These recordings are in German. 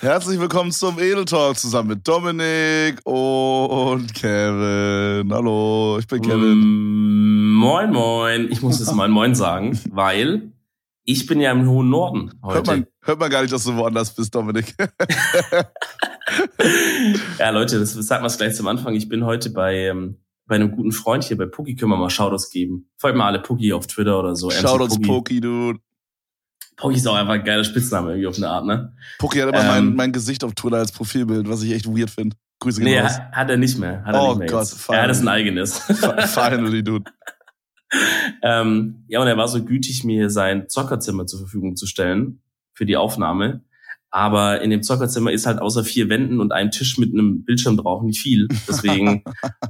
Herzlich willkommen zum Edel Talk zusammen mit Dominik und Kevin. Hallo, ich bin Kevin. Mm, moin, moin. Ich muss jetzt mal Moin sagen, weil ich bin ja im hohen Norden heute. Hört man, hört man gar nicht, dass du woanders bist, Dominik. ja, Leute, das wir es gleich zum Anfang. Ich bin heute bei, ähm, bei einem guten Freund hier bei Puki. Können wir mal Shoutouts geben. Folgt mal alle Puki auf Twitter oder so. Shoutouts Puki, dude. Poki ist auch einfach ein geiler Spitzname irgendwie auf eine Art, ne? Poki hat immer ähm, mein, mein Gesicht auf Twitter als Profilbild, was ich echt weird finde. Grüße Nee, raus. hat er nicht mehr. Hat er oh nicht mehr Gott. Er hat es ein eigenes. Finally, dude. ähm, ja, und er war so gütig, mir sein Zockerzimmer zur Verfügung zu stellen für die Aufnahme. Aber in dem Zockerzimmer ist halt außer vier Wänden und einem Tisch mit einem Bildschirm drauf nicht viel. Deswegen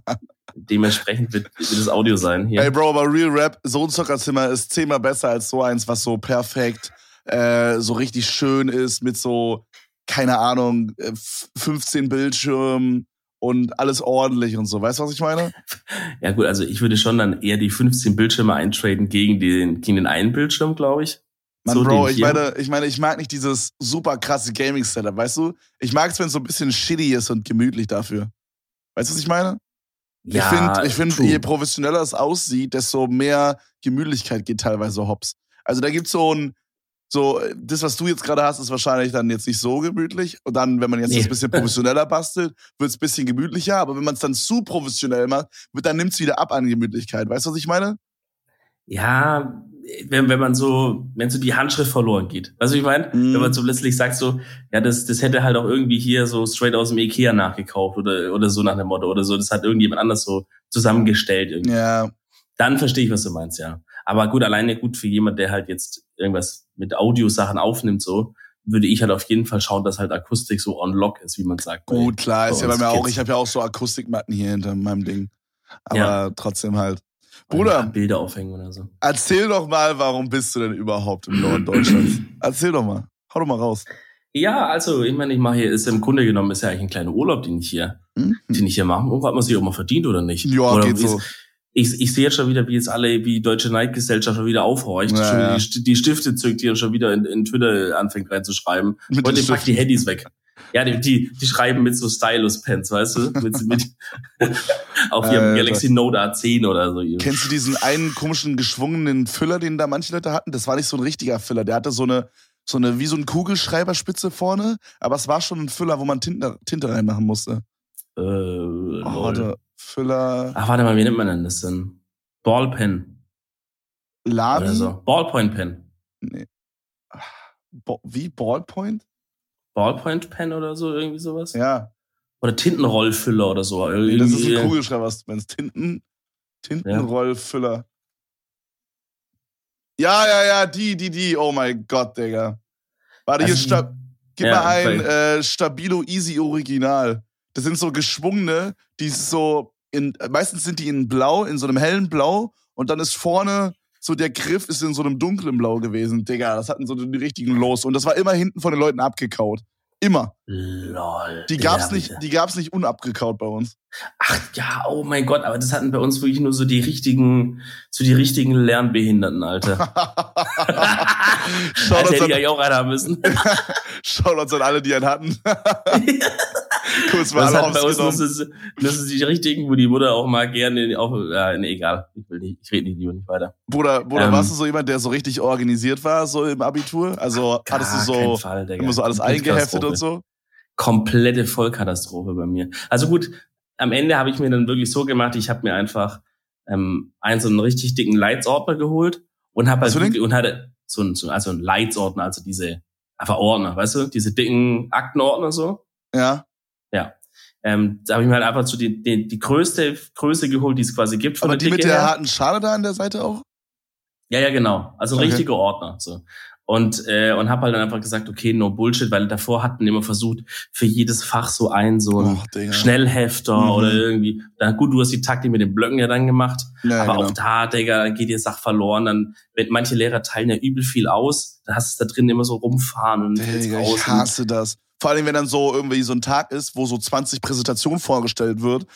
dementsprechend wird, wird das Audio sein. Hier. Ey, Bro, aber Real Rap, so ein Zockerzimmer ist zehnmal besser als so eins, was so perfekt äh, so richtig schön ist mit so, keine Ahnung, 15 äh, Bildschirmen und alles ordentlich und so. Weißt du, was ich meine? Ja gut, also ich würde schon dann eher die 15 Bildschirme eintraden gegen den, gegen den einen Bildschirm, glaube ich. Mann, so Bro, ich meine, ich meine, ich mag nicht dieses super krasse Gaming-Setup, weißt du? Ich mag es, wenn es so ein bisschen shitty ist und gemütlich dafür. Weißt du, was ich meine? Ja, ich finde, ich find, je professioneller es aussieht, desto mehr Gemütlichkeit geht teilweise hops. Also da gibt's so ein, so, das, was du jetzt gerade hast, ist wahrscheinlich dann jetzt nicht so gemütlich. Und dann, wenn man jetzt nee. das bisschen professioneller bastelt, wird es ein bisschen gemütlicher. Aber wenn man es dann zu professionell macht, wird, dann nimmt es wieder ab an Gemütlichkeit. Weißt du, was ich meine? Ja, wenn, wenn man so, wenn so die Handschrift verloren geht. Weißt du, ich meine? Mm. Wenn man so letztlich sagt so, ja, das, das hätte halt auch irgendwie hier so straight aus dem Ikea nachgekauft oder, oder so nach dem Motto oder so. Das hat irgendjemand anders so zusammengestellt irgendwie. Ja. Dann verstehe ich, was du meinst, ja. Aber gut, alleine gut für jemand, der halt jetzt irgendwas mit Audiosachen aufnimmt, so, würde ich halt auf jeden Fall schauen, dass halt Akustik so on lock ist, wie man sagt. Gut, klar, ist ja bei mir auch, ich habe ja auch so Akustikmatten hier hinter meinem Ding. Aber ja. trotzdem halt. Bruder, Bilder aufhängen oder so. Erzähl doch mal, warum bist du denn überhaupt im Norden Deutschlands? erzähl doch mal. Hau doch mal raus. Ja, also ich meine, ich mache hier, ist im Grunde genommen ist ja eigentlich ein kleiner Urlaub, den ich hier, mhm. den ich hier mache. Und hat man sich auch mal verdient oder nicht? Ja, oder geht so ich, ich sehe jetzt schon wieder, wie jetzt alle, wie Deutsche Neidgesellschaft schon wieder aufhorcht, ja, schon ja. Die, die, Stifte zückt, die schon wieder in, in Twitter anfängt reinzuschreiben. Mit und die packt die Handys weg. Ja, die, die, die schreiben mit so Stylus-Pens, weißt du? Mit, mit, auf ihrem Galaxy Note A10 oder so. Kennst du diesen einen komischen geschwungenen Füller, den da manche Leute hatten? Das war nicht so ein richtiger Füller. Der hatte so eine, so eine, wie so ein Kugelschreiberspitze vorne, aber es war schon ein Füller, wo man Tinte, Tinte reinmachen musste. Äh, oh, warte. Füller. Ach, warte mal, wie nennt man denn das denn? Ballpen. Lavi? Oder so. Ballpoint Pen. Nee. Wie? Ballpoint? Ballpoint Pen oder so, irgendwie sowas? Ja. Oder Tintenrollfüller oder so. Nee, das ist ein Kugelschreiber, wenn es Tinten, Tintenrollfüller. Ja. ja, ja, ja, die, die, die. Oh mein Gott, Digga. Warte, also, hier, sta gib ja, mal ein äh, Stabilo Easy Original. Das sind so geschwungene, die so in, meistens sind die in blau, in so einem hellen Blau und dann ist vorne so der Griff ist in so einem dunklen Blau gewesen. Digga, das hatten so die richtigen Los und das war immer hinten von den Leuten abgekaut. Immer. Lol. Die gab's nicht, die gab's nicht unabgekaut bei uns. Ach ja, oh mein Gott, aber das hatten bei uns wirklich nur so die richtigen, so die richtigen Lernbehinderten, Alter. Schaut uns hätte ich auch einen haben müssen. Schaut uns an alle, die einen hatten. Kurz mal das bei uns das ist, das ist die richtigen, wo die Mutter auch mal gerne auch, ja, nee, egal. Ich will nicht, ich rede nicht lieber nicht weiter. Bruder, Bruder, ähm, warst du so jemand, der so richtig organisiert war, so im Abitur? Also Gar hattest du so Fall, immer so alles eingeheftet und so? Komplette Vollkatastrophe bei mir. Also gut, am Ende habe ich mir dann wirklich so gemacht, ich habe mir einfach ähm, einen so einen richtig dicken Leitsordner geholt und habe halt wirklich, und hatte so ein, so, also ein Leitsordner, also diese einfach Ordner, weißt du, diese dicken Aktenordner so. Ja. Ja. Ähm, da habe ich mir halt einfach so die, die, die größte Größe geholt, die es quasi gibt. Von Aber die Dicke mit der her. harten Schale da an der Seite auch? Ja, ja, genau. Also ein okay. richtiger Ordner. So. Und, äh, und habe halt dann einfach gesagt, okay, no Bullshit, weil davor hatten immer versucht, für jedes Fach so ein, so ein oh, Schnellhefter mhm. oder irgendwie. Dann gut, du hast die Taktik mit den Blöcken ja dann gemacht. Ja, aber genau. auch da, Digga, geht dir Sach verloren. Dann, wenn manche Lehrer teilen ja übel viel aus, dann hast du da drin immer so rumfahren und Digga, ich hasse das. Vor allem, wenn dann so irgendwie so ein Tag ist, wo so 20 Präsentationen vorgestellt wird,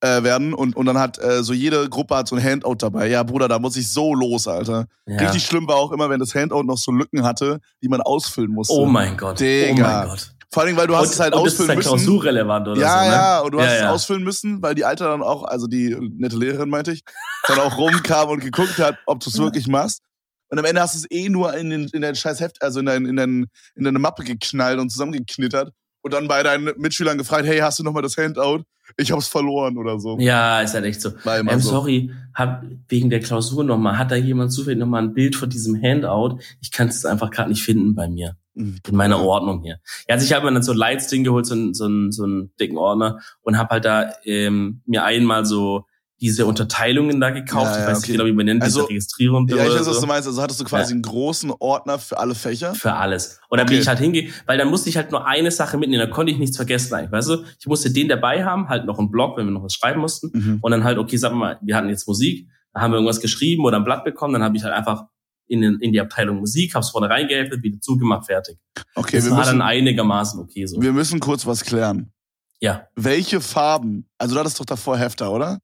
äh, werden und, und dann hat äh, so jede Gruppe hat so ein Handout dabei. Ja, Bruder, da muss ich so los, Alter. Ja. Richtig schlimm war auch immer, wenn das Handout noch so Lücken hatte, die man ausfüllen musste. Oh mein Gott. Digga. Oh mein Gott. Vor allem, weil du hast und, es halt ausfüllen das ist halt müssen. relevant oder ja, so. Ja, ja, und du ja, hast ja. es ausfüllen müssen, weil die Alte dann auch, also die nette Lehrerin meinte ich, dann auch rumkam und geguckt hat, ob du es wirklich machst. Und am Ende hast du es eh nur in, den, in dein scheiß Heft, also in, dein, in, dein, in deine Mappe geknallt und zusammengeknittert und dann bei deinen Mitschülern gefragt, hey, hast du noch mal das Handout? Ich hab's verloren oder so. Ja, ist halt echt so. Ähm, so. Sorry, hab, wegen der Klausur nochmal, hat da jemand zufällig nochmal ein Bild von diesem Handout? Ich kann es einfach gerade nicht finden bei mir. Mhm. In meiner Ordnung hier. Ja, also ich habe mir dann so Lights-Ding geholt, so, so, so einen dicken Ordner und habe halt da ähm, mir einmal so diese Unterteilungen da gekauft. Ja, ja, ich weiß okay. nicht genau, wie man nennt, also, diese Registrierung. Ja, ich weiß, so. was du meinst. Also hattest du quasi ja. einen großen Ordner für alle Fächer? Für alles. Und dann okay. bin ich halt hingehe, weil dann musste ich halt nur eine Sache mitnehmen, da konnte ich nichts vergessen eigentlich, weißt du? Ich musste den dabei haben, halt noch einen Blog, wenn wir noch was schreiben mussten. Mhm. Und dann halt, okay, sag mal, wir hatten jetzt Musik, da haben wir irgendwas geschrieben oder ein Blatt bekommen, dann habe ich halt einfach in, den, in die Abteilung Musik, hab's vorne reingeheftet, wieder zugemacht, fertig. Okay, das wir war müssen, dann einigermaßen okay so. Wir müssen kurz was klären. Ja. Welche Farben, also du hattest doch davor Hefter, oder?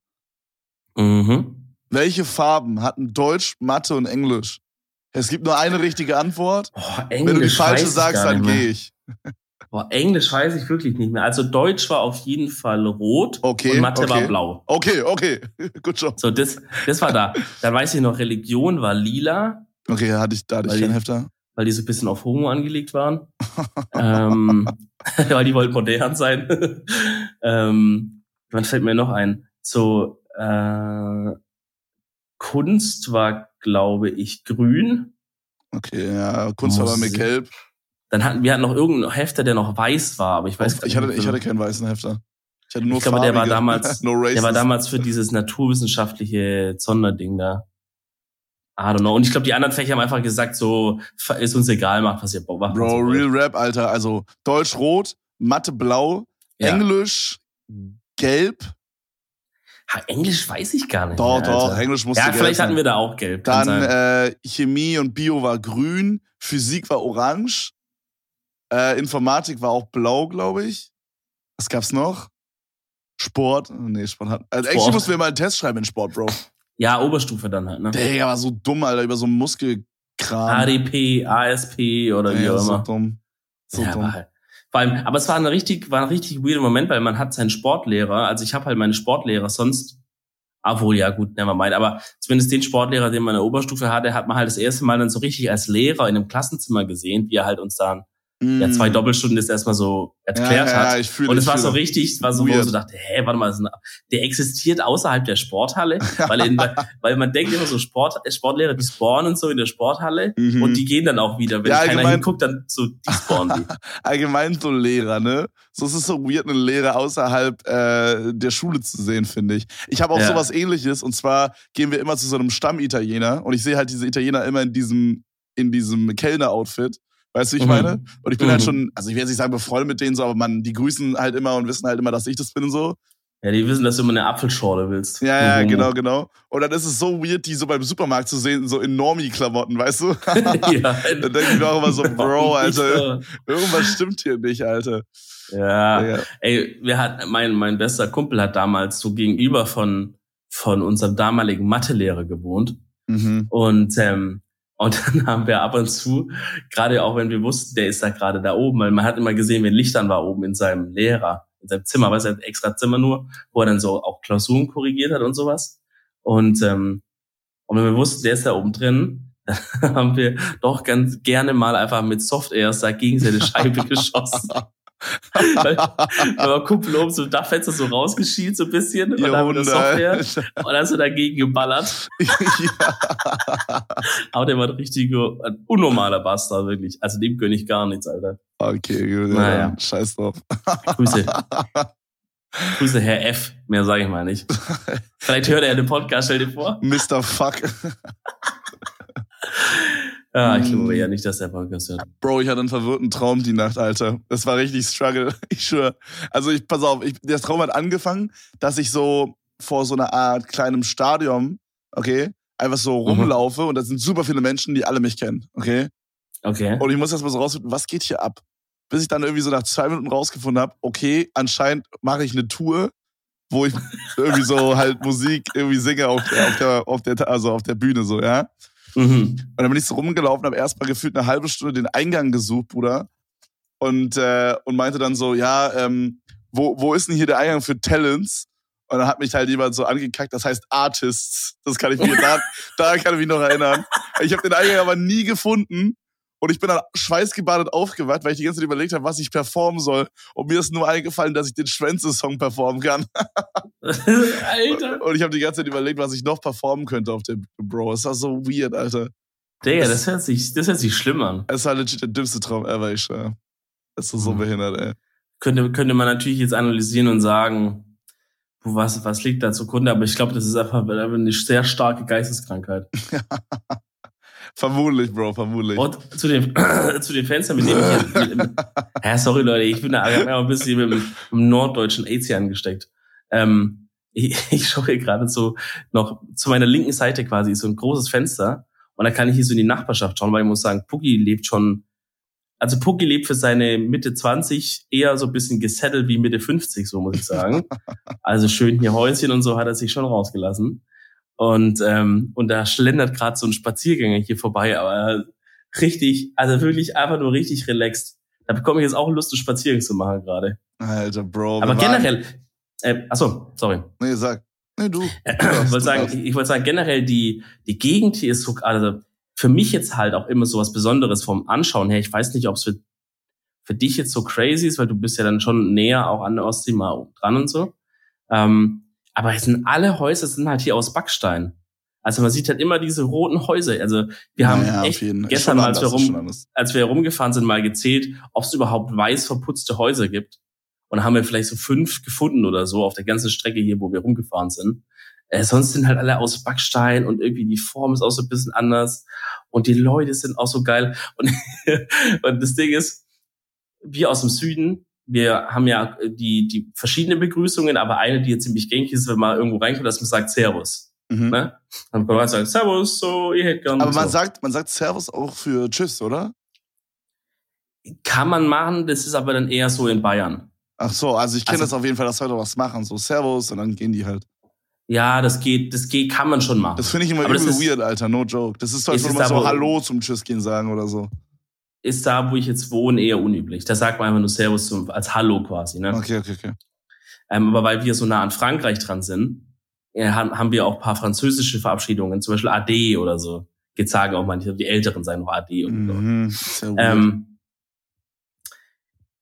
Mhm. Welche Farben hatten Deutsch, Mathe und Englisch? Es gibt nur eine richtige Antwort. Oh, Englisch Wenn du die falsche sagst, dann gehe ich. Boah, Englisch weiß ich wirklich nicht mehr. Also Deutsch war auf jeden Fall rot okay, und Mathe okay. war blau. Okay, okay, gut schon. So, das, das war da. Dann weiß ich noch, Religion war lila. Okay, da hatte ich, da hatte ich keinen Hefter. Weil die so ein bisschen auf Homo angelegt waren. ähm, weil die wollten modern sein. ähm, wann fällt mir noch ein? So, äh, Kunst war, glaube ich, grün. Okay, ja, Kunst war mit gelb. Dann hatten wir hatten noch irgendeinen Hefter, der noch weiß war, aber ich weiß ich hatte, ich hatte keinen weißen Hefter. Ich hatte nur ich glaube, der war damals, no der war damals für dieses naturwissenschaftliche Sonderding da. I don't know. Und ich glaube, die anderen Fächer haben einfach gesagt, so, ist uns egal, macht was ihr macht. Bro, Real Rap, Alter. Also, Deutsch rot, Mathe blau, ja. Englisch gelb, Ha, Englisch weiß ich gar nicht. Doch, mehr, doch, Englisch musste Ja, vielleicht hatten wir da auch gelb. Dann äh, Chemie und Bio war grün, Physik war orange, äh, Informatik war auch blau, glaube ich. Was gab's noch? Sport? Nee, Sport hat. Also Sport. eigentlich mussten wir mal einen Test schreiben in Sport, Bro. Ja, Oberstufe dann halt, ne? Der war so dumm, Alter, über so Muskelkram. ADP, ASP oder wie auch immer. So dumm. So ja, dumm. Halt. Allem, aber es war ein richtig, war ein richtig weirder Moment, weil man hat seinen Sportlehrer, also ich habe halt meine Sportlehrer sonst, obwohl, ja gut, never mind, aber zumindest den Sportlehrer, den man in der Oberstufe hatte, hat man halt das erste Mal dann so richtig als Lehrer in einem Klassenzimmer gesehen, wie er halt uns dann mm. ja, zwei Doppelstunden das erstmal so erklärt ja, ja, hat. Ich fühl, und es war so richtig, es war so, wo man so dachte, hä, warte mal, der existiert außerhalb der Sporthalle, weil, in, weil man denkt immer so, Sport, Sportlehrer, die spawnen so in der Sporthalle mhm. und die gehen dann auch wieder. Wenn ja, keiner hinguckt, dann so, die spawnen die. allgemein so Lehrer, ne? So, es ist so weird, eine Lehre außerhalb äh, der Schule zu sehen, finde ich. Ich habe auch ja. sowas ähnliches und zwar gehen wir immer zu so einem Stammitaliener und ich sehe halt diese Italiener immer in diesem, in diesem Kellner-Outfit. Weißt du, ich mhm. meine? Und ich bin halt mhm. halt schon, also ich jetzt nicht sagen befreundet mit denen so, aber man, die grüßen halt immer und wissen halt immer, dass ich das bin und so. Ja, die wissen, dass du immer eine Apfelschorle willst. Ja, ja, mhm. genau, genau. Und dann ist es so weird, die so beim Supermarkt zu sehen, so in Normie-Klamotten, weißt du? ja. dann denke ich mir auch immer so, Bro, Alter, irgendwas stimmt hier nicht, Alter. Ja. ja. Ey, wir hatten, mein, mein bester Kumpel hat damals so gegenüber von, von unserem damaligen Mathelehrer gewohnt. Mhm. Und ähm, und dann haben wir ab und zu, gerade auch wenn wir wussten, der ist da gerade da oben, weil man hat immer gesehen, wenn Licht an war oben in seinem Lehrer, in seinem Zimmer, weil es ein extra Zimmer nur, wo er dann so auch Klausuren korrigiert hat und sowas. Und, ähm, und wenn wir wussten, der ist da oben drin, dann haben wir doch ganz gerne mal einfach mit Soft Airs da gegen seine Scheibe geschossen weil Kumpel oben so Dachfenster so rausgeschielt so ein bisschen und dann mit der Software und dann so dagegen geballert. ja. Aber der war ein richtiger, ein unnormaler Bastard, wirklich. Also dem gönn ich gar nichts, Alter. Okay, gut. Naja. Ja, scheiß drauf. Grüße. Grüße, Herr F. Mehr sage ich mal nicht. Vielleicht hört er den Podcast, stell dir vor. Mr. Fuck. Ja, ich glaube ja hm. nicht, dass der Podcast hört. Bro, ich hatte einen verwirrten Traum die Nacht, Alter. Das war richtig Struggle. Ich schwöre. Also ich, pass auf, ich, der Traum hat angefangen, dass ich so vor so einer Art kleinem Stadion, okay, einfach so mhm. rumlaufe mhm. und da sind super viele Menschen, die alle mich kennen, okay? Okay. Und ich muss erst mal so rausfinden, was geht hier ab? Bis ich dann irgendwie so nach zwei Minuten rausgefunden habe, okay, anscheinend mache ich eine Tour, wo ich irgendwie so halt Musik irgendwie singe auf der, auf der, auf der, also auf der Bühne so, ja? Mhm. Und dann bin ich so rumgelaufen, habe erstmal gefühlt eine halbe Stunde den Eingang gesucht, Bruder. und, äh, und meinte dann so, ja, ähm, wo, wo ist denn hier der Eingang für Talents? Und dann hat mich halt jemand so angekackt, das heißt Artists. Das kann ich mir, da, da kann ich mich noch erinnern. Ich habe den Eingang aber nie gefunden. Und ich bin dann schweißgebadet aufgewacht, weil ich die ganze Zeit überlegt habe, was ich performen soll. Und mir ist nur eingefallen, dass ich den Schwänze-Song performen kann. Alter. Und ich habe die ganze Zeit überlegt, was ich noch performen könnte auf dem Bro. Es war so weird, Alter. Digga, das, hört sich, das hört sich schlimm an. Es war legit der dümmste Traum ever, ich schwör. Es ist so mhm. behindert, ey. Könnte, könnte man natürlich jetzt analysieren und sagen, was, was liegt da zugrunde, aber ich glaube, das ist einfach eine sehr starke Geisteskrankheit. vermutlich, Bro, vermutlich. Und zu den, zu den Fenstern, mit denen ich hier, ja, sorry Leute, ich bin da ein bisschen mit dem, mit norddeutschen hier angesteckt. Ähm, ich, ich schaue hier gerade so noch zu meiner linken Seite quasi so ein großes Fenster und da kann ich hier so in die Nachbarschaft schauen, weil ich muss sagen, Puggy lebt schon, also Puggy lebt für seine Mitte 20 eher so ein bisschen gesettelt wie Mitte 50, so muss ich sagen. also schön hier Häuschen und so hat er sich schon rausgelassen. Und, ähm, und da schlendert gerade so ein Spaziergänger hier vorbei, aber richtig, also wirklich einfach nur richtig relaxed. Da bekomme ich jetzt auch Lust, einen Spaziergang zu machen gerade. Alter, Bro. Aber generell, äh, achso, sorry. Nee, sag. Nee, du. ich wollte sagen, ich, ich wollte sagen, generell die, die Gegend hier ist so, also für mich jetzt halt auch immer so was Besonderes vom Anschauen her. Ich weiß nicht, ob es für, für dich jetzt so crazy ist, weil du bist ja dann schon näher auch an der Ostsee mal dran und so. Ähm, aber es sind alle Häuser sind halt hier aus Backstein. Also man sieht halt immer diese roten Häuser. Also wir haben ja, ja, echt gestern mal, als wir, rum, als wir herumgefahren sind, mal gezählt, ob es überhaupt weiß verputzte Häuser gibt. Und haben wir vielleicht so fünf gefunden oder so auf der ganzen Strecke hier, wo wir rumgefahren sind. Äh, sonst sind halt alle aus Backstein und irgendwie die Form ist auch so ein bisschen anders. Und die Leute sind auch so geil. Und, und das Ding ist, wir aus dem Süden, wir haben ja die, die verschiedenen Begrüßungen, aber eine, die jetzt ziemlich gängig ist, wenn man irgendwo reinkommt, dass man sagt Servus. Mhm. Ne? Dann kann man sagen Servus, so, ihr hättet gerne. Aber man so. sagt, man sagt Servus auch für Tschüss, oder? Kann man machen, das ist aber dann eher so in Bayern. Ach so, also ich kenne also, das auf jeden Fall, dass Leute was machen, so Servus und dann gehen die halt. Ja, das geht, das geht, kann man schon machen. Das finde ich immer übel weird, Alter, no joke. Das ist so, als würde man so Hallo zum Tschüss gehen sagen oder so. Ist da, wo ich jetzt wohne, eher unüblich. Da sagt man einfach nur Servus zum, als Hallo quasi, ne? Okay, okay, okay. Ähm, aber weil wir so nah an Frankreich dran sind, ja, haben wir auch paar französische Verabschiedungen, zum Beispiel AD oder so. Jetzt sagen auch manche, die Älteren sagen noch AD und mhm, so. Ähm,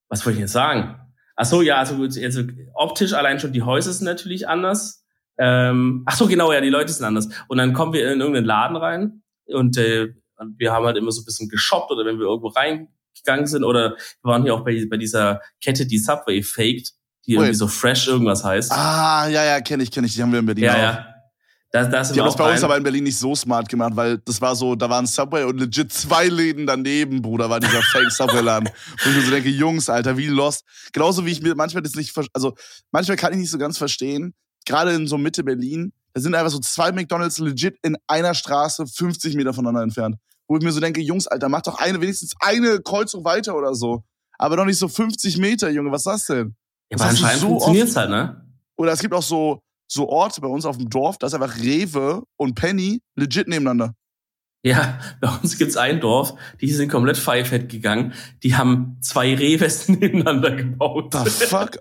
was wollte ich jetzt sagen? Ach so, ja, also, also optisch allein schon die Häuser sind natürlich anders. Ähm, ach so, genau, ja, die Leute sind anders. Und dann kommen wir in irgendeinen Laden rein und äh, wir haben halt immer so ein bisschen geshoppt oder wenn wir irgendwo reingegangen sind oder wir waren hier auch bei, bei dieser Kette, die Subway faked, die irgendwie so fresh irgendwas heißt. Ah, ja, ja, kenne ich, kenne ich, die haben wir in Berlin ja, auch. Ja, das, das die haben das bei uns aber in Berlin nicht so smart gemacht, weil das war so, da waren Subway und legit zwei Läden daneben, Bruder, war dieser Fake Subway-Laden. und ich so denke, Jungs, Alter, wie lost. Genauso wie ich mir manchmal das nicht, also manchmal kann ich nicht so ganz verstehen, gerade in so Mitte Berlin, da sind einfach so zwei McDonalds legit in einer Straße 50 Meter voneinander entfernt. Wo ich mir so denke, Jungs, Alter, mach doch eine, wenigstens eine Kreuzung weiter oder so. Aber doch nicht so 50 Meter, Junge, was ist das denn? Ja, aber anscheinend so funktioniert's halt, ne? Oder es gibt auch so, so Orte bei uns auf dem Dorf, da ist einfach Rewe und Penny legit nebeneinander. Ja, bei uns gibt's ein Dorf, die sind komplett Pfeifett gegangen. Die haben zwei Reves nebeneinander gebaut. The fuck?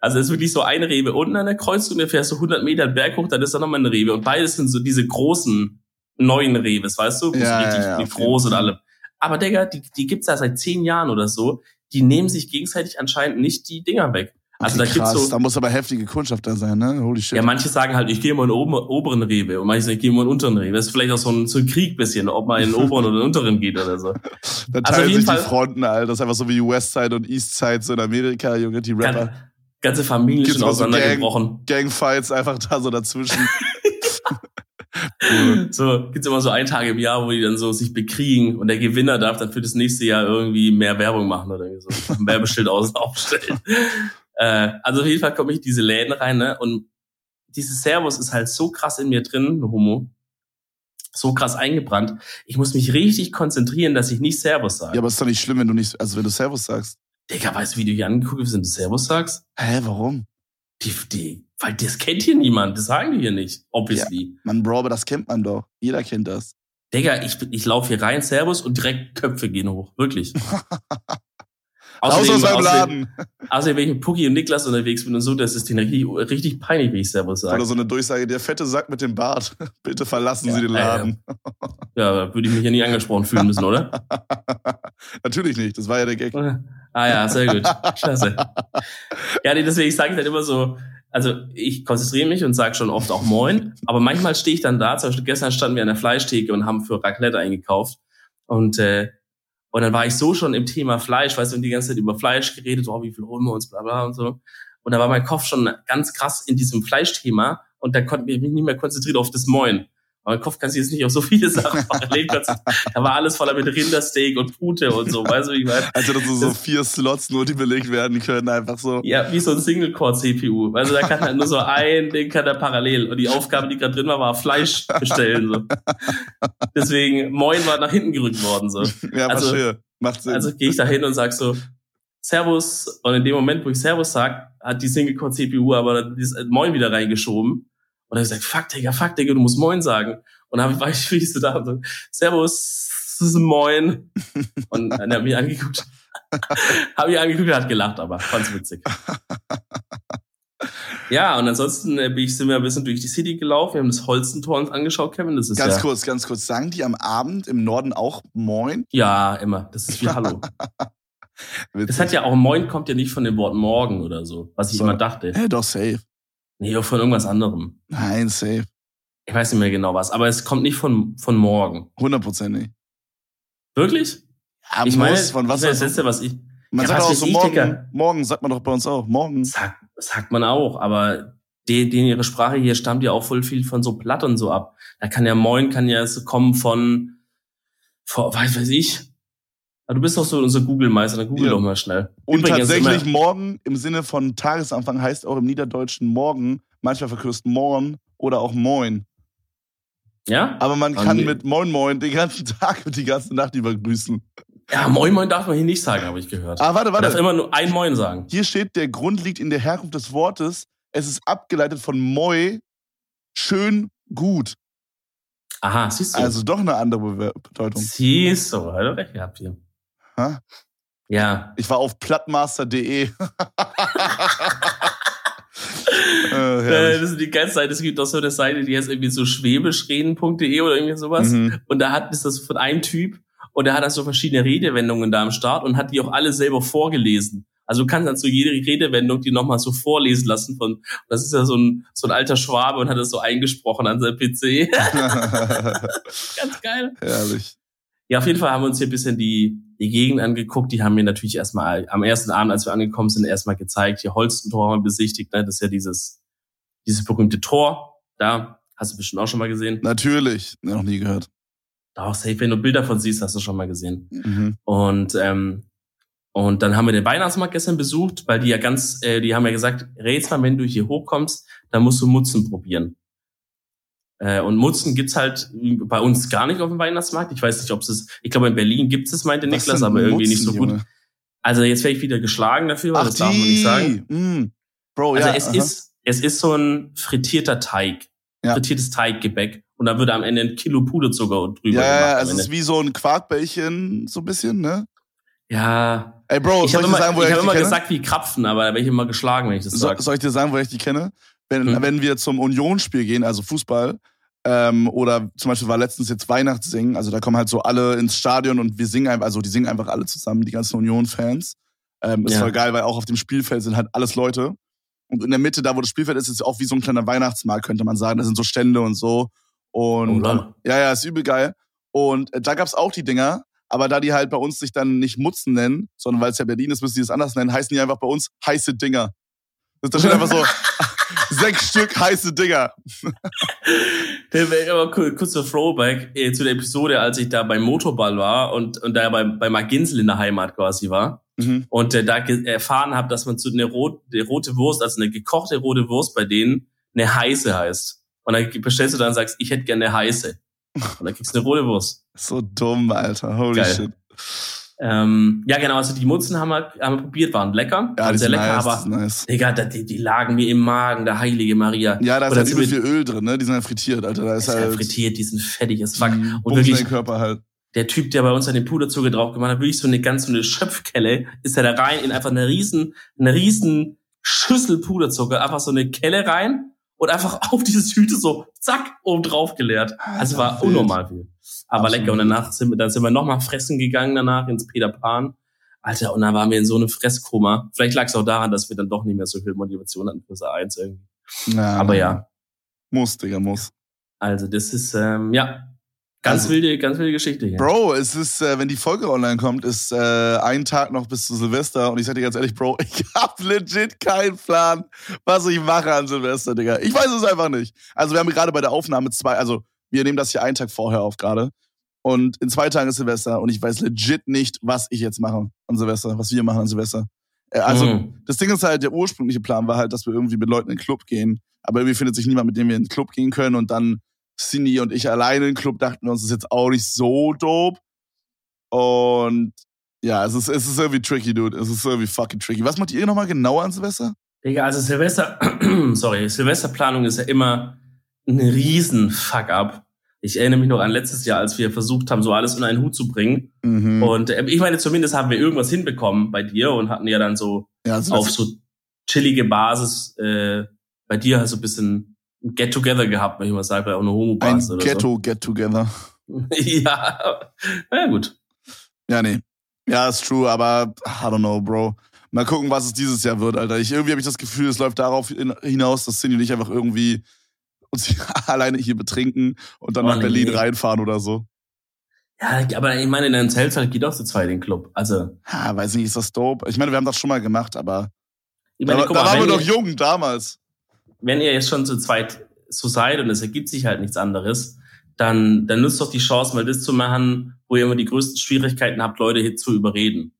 Also es ist wirklich so eine Rewe unten an der Kreuzung, der fährst so 100 Meter Berg hoch, dann ist da nochmal eine Rewe. Und beides sind so diese großen neuen Reves, weißt du? Ja, richtig ja, ja, groß und alle. Aber Digga, die, die gibt's da seit zehn Jahren oder so. Die nehmen sich gegenseitig anscheinend nicht die Dinger weg. Also okay, da krass. gibt's so. Da muss aber heftige Kundschaft da sein, ne? Holy shit. Ja, manche sagen halt, ich gehe mal in den oberen Rewe und manche sagen, ich gehe mal in den unteren Rewe. Das ist vielleicht auch so ein, so ein Krieg bisschen, ob man in den oberen oder den unteren geht oder so. da also teilen also sich Fall, die Fronten, Alter. Das ist einfach so wie Westside und Eastside so in Amerika, Junge, die Rapper. Gan, ganze Familien Gibt's schon auseinandergebrochen. So Gang, Gangfights einfach da so dazwischen. so gibt's immer so ein Tag im Jahr, wo die dann so sich bekriegen und der Gewinner darf dann für das nächste Jahr irgendwie mehr Werbung machen oder so ein Werbeschild außen aufstellen. Äh, also auf jeden Fall komme ich in diese Läden rein, ne? Und dieses Servus ist halt so krass in mir drin, Homo. So krass eingebrannt. Ich muss mich richtig konzentrieren, dass ich nicht Servus sage. Ja, aber ist doch nicht schlimm, wenn du nicht, also wenn du Servus sagst. Digga, weißt du, wie du hier angeguckt wenn du Servus sagst? Hä, warum? Die, die, weil das kennt hier niemand, das sagen die hier nicht, obviously. Ja, man, Bro, aber das kennt man doch. Jeder kennt das. Digga, ich, ich laufe hier rein, Servus und direkt Köpfe gehen hoch. Wirklich. Außerdem, aus meinem Laden. Außerdem, wenn ich mit Pucki und Niklas unterwegs bin und so, das ist denen richtig, richtig peinlich, wie ich Servus sage. Oder so eine Durchsage, der fette Sack mit dem Bart. Bitte verlassen ja, Sie den Laden. Ja, ja würde ich mich ja nie angesprochen fühlen müssen, oder? Natürlich nicht, das war ja der Gag. Ah ja, sehr gut. Klasse. Ja, nee, deswegen sage ich dann immer so, also ich konzentriere mich und sage schon oft auch Moin, aber manchmal stehe ich dann da, zum Beispiel gestern standen wir an der Fleischtheke und haben für Raclette eingekauft und äh, und dann war ich so schon im Thema Fleisch, weißt du, und die ganze Zeit über Fleisch geredet, oh, wie viel holen wir uns, bla bla und so. Und da war mein Kopf schon ganz krass in diesem Fleischthema und da konnte ich mich nicht mehr konzentriert auf das Moin. Im Kopf kannst du jetzt nicht auf so viele Sachen parallel Da war alles voller mit Rindersteak und Pute und so, weißt du, wie ich meine? Also, dass so, so vier Slots nur, die belegt werden können, einfach so. Ja, wie so ein Single-Core-CPU. Also, da kann halt nur so ein Ding kann er parallel. Und die Aufgabe, die gerade drin war, war Fleisch bestellen, so. Deswegen, Moin war nach hinten gerückt worden, so. Ja, also. Macht Sinn. Also, gehe ich da hin und sag so, Servus. Und in dem Moment, wo ich Servus sag, hat die Single-Core-CPU aber das Moin wieder reingeschoben. Und er sagt, fuck, Digga, fuck, Digga, du musst Moin sagen. Und dann war ich, wie so da, so, Servus, Moin. Und dann hat mich angeguckt. hab mich angeguckt und hat gelacht, aber fand's witzig. Ja, und ansonsten äh, bin ich, sind wir ein bisschen durch die City gelaufen. Wir haben das Holzentor uns angeschaut, Kevin. Das ist ganz ja, kurz, ganz kurz. Sagen die am Abend im Norden auch Moin? Ja, immer. Das ist wie Hallo. das hat ja auch Moin kommt ja nicht von dem Wort Morgen oder so, was ich so. immer dachte. Hä, doch safe. Nee, auch von irgendwas anderem. Nein, safe. Ich weiß nicht mehr genau was, aber es kommt nicht von, von morgen. Hundertprozentig. Wirklich? Ja, ich meine, von was das letzte, was ich. Man ja, sagt auch so morgen. Denke, morgen sagt man doch bei uns auch. Morgen. Sagt, sagt man auch, aber die, die, ihre Sprache hier stammt ja auch voll viel von so Platt und so ab. Da kann ja Moin kann ja so kommen von, von weiß, weiß ich, aber du bist doch so unser Google-Meister, dann google ja. doch mal schnell. Und Übrigens tatsächlich morgen im Sinne von Tagesanfang heißt auch im Niederdeutschen morgen, manchmal verkürzt morgen oder auch moin. Ja? Aber man kann okay. mit moin moin den ganzen Tag und die ganze Nacht über grüßen. Ja, moin moin darf man hier nicht sagen, habe ich gehört. Ah, warte, warte. Man darf immer nur ein moin sagen. Hier steht, der Grund liegt in der Herkunft des Wortes. Es ist abgeleitet von moi, schön, gut. Aha, siehst du. Also doch eine andere Bedeutung. Siehst du, hat er recht gehabt hier. Ha? Ja. Ich war auf plattmaster.de. äh, das ist die ganze Zeit. Es gibt auch so eine Seite, die heißt irgendwie so schwäbischreden.de oder irgendwie sowas. Mhm. Und da hat ist das von einem Typ und der hat da so verschiedene Redewendungen da am Start und hat die auch alle selber vorgelesen. Also du kannst dann so jede Redewendung die nochmal so vorlesen lassen von, das ist ja so ein, so ein alter Schwabe und hat das so eingesprochen an seinem PC. Ganz geil. Herrlich. Ja, auf jeden Fall haben wir uns hier ein bisschen die, die Gegend angeguckt. Die haben mir natürlich erstmal am ersten Abend, als wir angekommen sind, erstmal gezeigt. Hier Holstentor haben wir besichtigt. Ne? Das ist ja dieses, dieses berühmte Tor. Da hast du bestimmt auch schon mal gesehen. Natürlich, noch nie gehört. Doch, safe, wenn du Bilder von siehst, hast du schon mal gesehen. Mhm. Und ähm, und dann haben wir den Weihnachtsmarkt gestern besucht, weil die ja ganz, äh, die haben ja gesagt, Rätsel, wenn du hier hochkommst, dann musst du Mutzen probieren. Äh, und Mutzen gibt's halt bei uns gar nicht auf dem Weihnachtsmarkt. Ich weiß nicht, ob es ich glaube in Berlin gibt es, meinte Was Niklas, aber irgendwie Mutzen, nicht so gut. Junge? Also jetzt werde ich wieder geschlagen dafür, Ach, das darf man nicht sagen. Mm. Bro, also ja, es aha. ist es ist so ein frittierter Teig, ja. frittiertes Teiggebäck und da würde am Ende ein Kilo Puderzucker drüber ja, gemacht. Ja, also es ist wie so ein Quarkbällchen so ein bisschen, ne? Ja. Ey, Bro, ich habe immer, sagen, ich hab immer gesagt wie Krapfen, aber da werde ich immer geschlagen, wenn ich das sage. So, soll ich dir sagen, wo ich die kenne? Wenn, hm. wenn wir zum Unionsspiel gehen, also Fußball, ähm, oder zum Beispiel war letztens jetzt Weihnachtssingen, also da kommen halt so alle ins Stadion und wir singen einfach, also die singen einfach alle zusammen, die ganzen Union-Fans. Ähm, ist ja. voll geil, weil auch auf dem Spielfeld sind halt alles Leute. Und in der Mitte, da wo das Spielfeld ist, ist auch wie so ein kleiner Weihnachtsmarkt, könnte man sagen. Da sind so Stände und so. Und oh, ja, ja, ist übel geil. Und äh, da gab's auch die Dinger, aber da die halt bei uns sich dann nicht Mutzen nennen, sondern weil es ja Berlin ist, müssen die es anders nennen, heißen die einfach bei uns heiße Dinger. Das, da steht einfach so sechs Stück heiße Dinger. Aber kurzer Throwback äh, zu der Episode, als ich da beim Motorball war und, und da bei, bei Mark Ginsel in der Heimat quasi war. Mhm. Und äh, da erfahren habe, dass man zu einer rot, eine rote Wurst, also eine gekochte rote Wurst bei denen, eine heiße heißt. Und dann bestellst du dann und sagst, ich hätte gerne eine heiße. Und dann kriegst du eine rote Wurst. So dumm, Alter. Holy Geil. shit. Ähm, ja, genau, also die Mutzen haben wir, haben wir probiert, waren lecker. Ja, die sehr lecker, nice, aber nice. Digga, die, die lagen mir im Magen, der heilige Maria. Ja, da ist halt übel viel Öl drin, ne? Die sind halt frittiert, Alter. Da ist, ist halt frittiert, die sind fettig as fuck. Und wirklich. Körper halt. der Typ, der bei uns an den Puderzucker drauf gemacht hat, wirklich so eine ganz so eine Schöpfkelle, ist er da rein in einfach eine riesen, eine riesen Schüssel Puderzucker, einfach so eine Kelle rein und einfach auf diese Tüte so zack oben drauf geleert. Also war unnormal viel. Aber Absolut. lecker. Und danach sind wir, dann sind wir nochmal fressen gegangen danach ins Peter Pan. Alter, und dann waren wir in so einem Fresskoma. Vielleicht lag es auch daran, dass wir dann doch nicht mehr so viel Motivation hatten für A1 irgendwie. Ja, Aber ja. Muss, Digga, muss. Also das ist, ähm, ja, Ganz also, wilde, ganz wilde Geschichte hier. Bro, es ist, äh, wenn die Folge online kommt, ist äh, ein Tag noch bis zu Silvester und ich sag dir ganz ehrlich, Bro, ich hab legit keinen Plan, was ich mache an Silvester, Digga. Ich weiß es einfach nicht. Also wir haben gerade bei der Aufnahme zwei, also wir nehmen das hier einen Tag vorher auf gerade und in zwei Tagen ist Silvester und ich weiß legit nicht, was ich jetzt mache an Silvester, was wir machen an Silvester. Äh, also mhm. das Ding ist halt, der ursprüngliche Plan war halt, dass wir irgendwie mit Leuten in den Club gehen, aber irgendwie findet sich niemand, mit dem wir in den Club gehen können und dann Cindy und ich alleine im Club dachten wir uns, das ist jetzt auch nicht so dope. Und ja, es ist, es ist irgendwie tricky, dude. Es ist irgendwie fucking tricky. Was macht ihr nochmal genauer an Silvester? Digga, also Silvester, sorry, Silvesterplanung ist ja immer ein riesen Fuck-up. Ich erinnere mich noch an letztes Jahr, als wir versucht haben, so alles in einen Hut zu bringen. Mhm. Und äh, ich meine, zumindest haben wir irgendwas hinbekommen bei dir und hatten ja dann so ja, auf so chillige Basis äh, bei dir halt so ein bisschen Get-Together gehabt, wenn ich mal sage, bei einer homo Ein oder Ghetto so. Get-Together. ja, na ja, gut. Ja, nee. Ja, ist true, aber I don't know, Bro. Mal gucken, was es dieses Jahr wird, Alter. Ich, irgendwie habe ich das Gefühl, es läuft darauf hinaus, dass Cindy und ich einfach irgendwie uns alleine hier betrinken und dann oh, nach nee. Berlin reinfahren oder so. Ja, aber ich meine, in einem Zeltsaal geht auch zu zweit in den Club. Also. Ja, weiß nicht, ist das dope? Ich meine, wir haben das schon mal gemacht, aber. Ich meine, da, da waren wir doch jung damals wenn ihr jetzt schon zu zweit so seid und es ergibt sich halt nichts anderes, dann, dann nutzt doch die Chance, mal das zu machen, wo ihr immer die größten Schwierigkeiten habt, Leute hier zu überreden.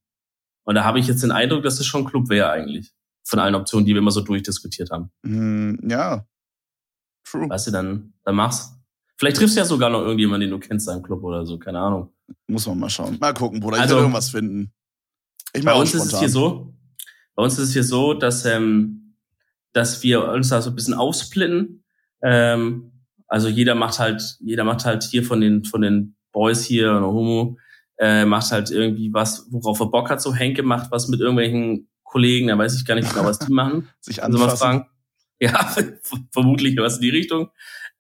Und da habe ich jetzt den Eindruck, dass das schon ein Club wäre eigentlich. Von allen Optionen, die wir immer so durchdiskutiert haben. Mm, ja. True. Weißt du, dann, dann mach's. Vielleicht triffst du ja sogar noch irgendjemanden, den du kennst, im Club oder so, keine Ahnung. Muss man mal schauen. Mal gucken, Bruder. Ich also, will irgendwas finden. Ich bei uns ist es hier so, bei uns ist es hier so, dass ähm, dass wir uns da so ein bisschen aufsplitten. Ähm, also jeder macht halt, jeder macht halt hier von den, von den Boys hier, oder Homo, äh, macht halt irgendwie was, worauf er Bock hat. So Henke macht was mit irgendwelchen Kollegen, da weiß ich gar nicht genau, was die machen. Sich anfassen. Also fragen. Ja, vermutlich was in die Richtung.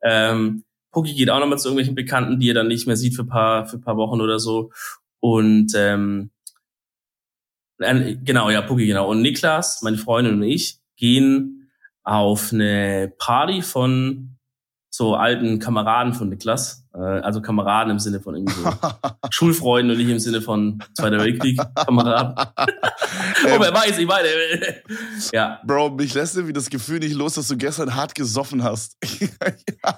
Ähm, Puki geht auch nochmal zu irgendwelchen Bekannten, die er dann nicht mehr sieht für paar, für paar Wochen oder so. Und ähm, äh, genau, ja, Puki, genau. Und Niklas, meine Freundin und ich gehen auf eine Party von so alten Kameraden von Niklas, äh, also Kameraden im Sinne von irgendwie so Schulfreunden und nicht im Sinne von Zweiter Weltkrieg Kameraden. oh, wer weiß, ich meine. ja. Bro, mich lässt irgendwie das Gefühl nicht los, dass du gestern hart gesoffen hast.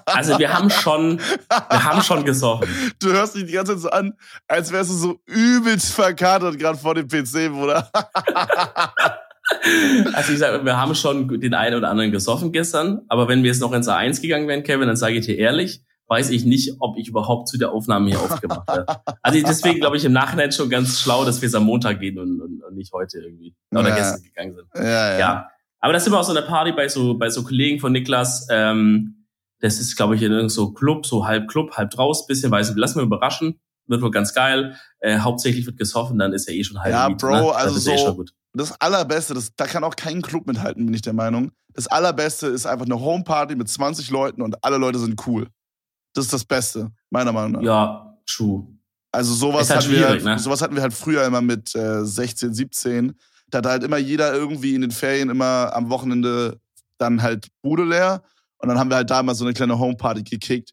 also wir haben schon, wir haben schon gesoffen. Du hörst dich die ganze Zeit so an, als wärst du so übelst verkatert gerade vor dem PC, Bruder. Also ich sage, wir haben schon den einen oder anderen gesoffen gestern, aber wenn wir jetzt noch ins A1 gegangen wären, Kevin, dann sage ich dir ehrlich, weiß ich nicht, ob ich überhaupt zu der Aufnahme hier aufgemacht habe. Also deswegen glaube ich im Nachhinein schon ganz schlau, dass wir es am Montag gehen und, und, und nicht heute irgendwie oder ja. gestern gegangen sind. Ja, ja. ja. Aber das sind wir auch so eine Party bei so bei so Kollegen von Niklas. Ähm, das ist, glaube ich, in irgendeinem so Club, so halb Club, halb draus, bisschen, weiß ich, lassen wir überraschen. Wird wohl ganz geil. Äh, hauptsächlich wird gesoffen, dann ist ja eh schon halb. Ja, Miete, Bro, ne? also so, eh das Allerbeste, das, da kann auch kein Club mithalten, bin ich der Meinung. Das Allerbeste ist einfach eine Homeparty mit 20 Leuten und alle Leute sind cool. Das ist das Beste, meiner Meinung nach. Ja, true. Also sowas, halt hatten, wir halt, ne? sowas hatten wir halt früher immer mit äh, 16, 17. Da hat halt immer jeder irgendwie in den Ferien immer am Wochenende dann halt Bude leer. Und dann haben wir halt da mal so eine kleine Homeparty gekickt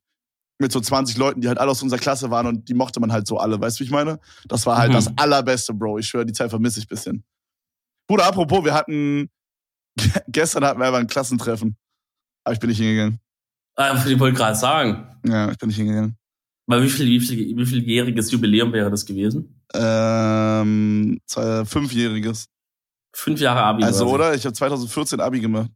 mit so 20 Leuten, die halt alle aus unserer Klasse waren und die mochte man halt so alle. Weißt du, wie ich meine? Das war halt mhm. das Allerbeste, Bro. Ich schwöre, die Zeit vermisse ich ein bisschen. Bruder, apropos, wir hatten, gestern hatten wir aber ein Klassentreffen. Aber ich bin nicht hingegangen. Ah, ich wollte gerade sagen. Ja, ich bin nicht hingegangen. Weil wie viel, wie viel, wie vieljähriges Jubiläum wäre das gewesen? Ähm, zwei, fünfjähriges. Fünf Jahre Abi. Also, oder? Ich habe 2014 Abi gemacht.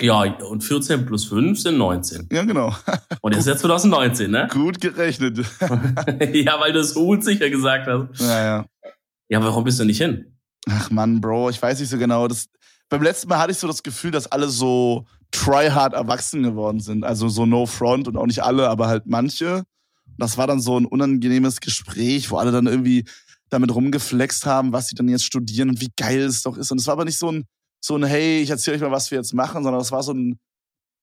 Ja, und 14 plus 5 sind 19. Ja, genau. Und jetzt ist ja 2019, ne? Gut gerechnet. ja, weil du es unsicher gesagt hast. Ja, ja. Ja, warum bist du nicht hin? Ach Mann, Bro, ich weiß nicht so genau. Das, beim letzten Mal hatte ich so das Gefühl, dass alle so tryhard erwachsen geworden sind. Also so no front und auch nicht alle, aber halt manche. Das war dann so ein unangenehmes Gespräch, wo alle dann irgendwie damit rumgeflext haben, was sie dann jetzt studieren und wie geil es doch ist. Und es war aber nicht so ein, so ein, hey, ich erzähle euch mal, was wir jetzt machen, sondern das war so ein,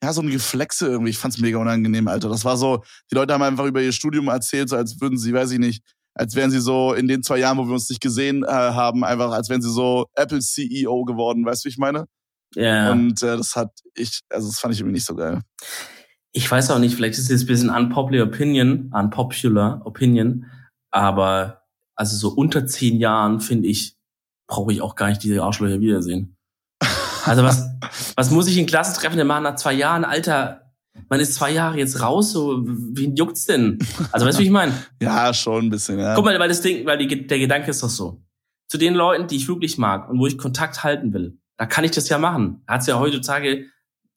ja, so ein Geflexe irgendwie. Ich fand's mega unangenehm, Alter. Das war so, die Leute haben einfach über ihr Studium erzählt, so als würden sie, weiß ich nicht, als wären sie so in den zwei Jahren, wo wir uns nicht gesehen äh, haben, einfach als wären sie so Apple CEO geworden, weißt du, wie ich meine? Ja. Und äh, das hat ich, also das fand ich irgendwie nicht so geil. Ich weiß auch nicht, vielleicht ist es jetzt ein bisschen unpopular opinion, unpopular opinion, aber also so unter zehn Jahren, finde ich, brauche ich auch gar nicht diese Arschlöcher wiedersehen. Also was, was muss ich in Klassentreffen machen nach zwei Jahren? Alter, man ist zwei Jahre jetzt raus, so, wen juckt's denn? Also weißt du, wie ich meine? ja, schon ein bisschen, ja. Guck mal, weil das Ding, weil die, der Gedanke ist doch so. Zu den Leuten, die ich wirklich mag und wo ich Kontakt halten will, da kann ich das ja machen. Da hat's ja heutzutage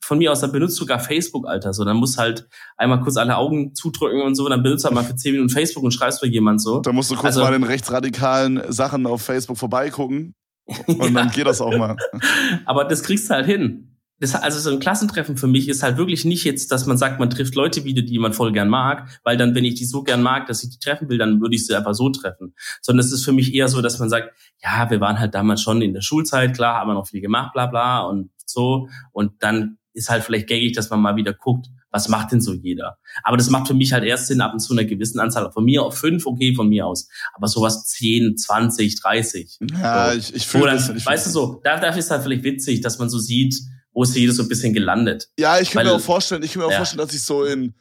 von mir aus, dann benutzt sogar Facebook, Alter. So, dann musst halt einmal kurz alle Augen zudrücken und so, dann benutzt halt mal für zehn Minuten Facebook und schreibst für jemand so. Da musst du kurz also, mal den rechtsradikalen Sachen auf Facebook vorbeigucken. Und ja. dann geht das auch mal. Aber das kriegst du halt hin das, also so ein Klassentreffen für mich ist halt wirklich nicht jetzt, dass man sagt, man trifft Leute wieder, die man voll gern mag, weil dann, wenn ich die so gern mag, dass ich die treffen will, dann würde ich sie einfach so treffen. Sondern es ist für mich eher so, dass man sagt, ja, wir waren halt damals schon in der Schulzeit, klar, haben wir noch viel gemacht, bla bla und so. Und dann ist halt vielleicht gängig, dass man mal wieder guckt, was macht denn so jeder? Aber das macht für mich halt erst Sinn ab und zu einer gewissen Anzahl. Von mir auf fünf, okay, von mir aus. Aber sowas zehn, zwanzig, dreißig. Ja, so. ich, ich fühle das. Ich weißt du so, da, dafür ist halt vielleicht witzig, dass man so sieht, wo ist jeder so ein bisschen gelandet. Ja, ich kann Weil, mir auch vorstellen, ich kann mir auch ja. vorstellen, dass ich so in,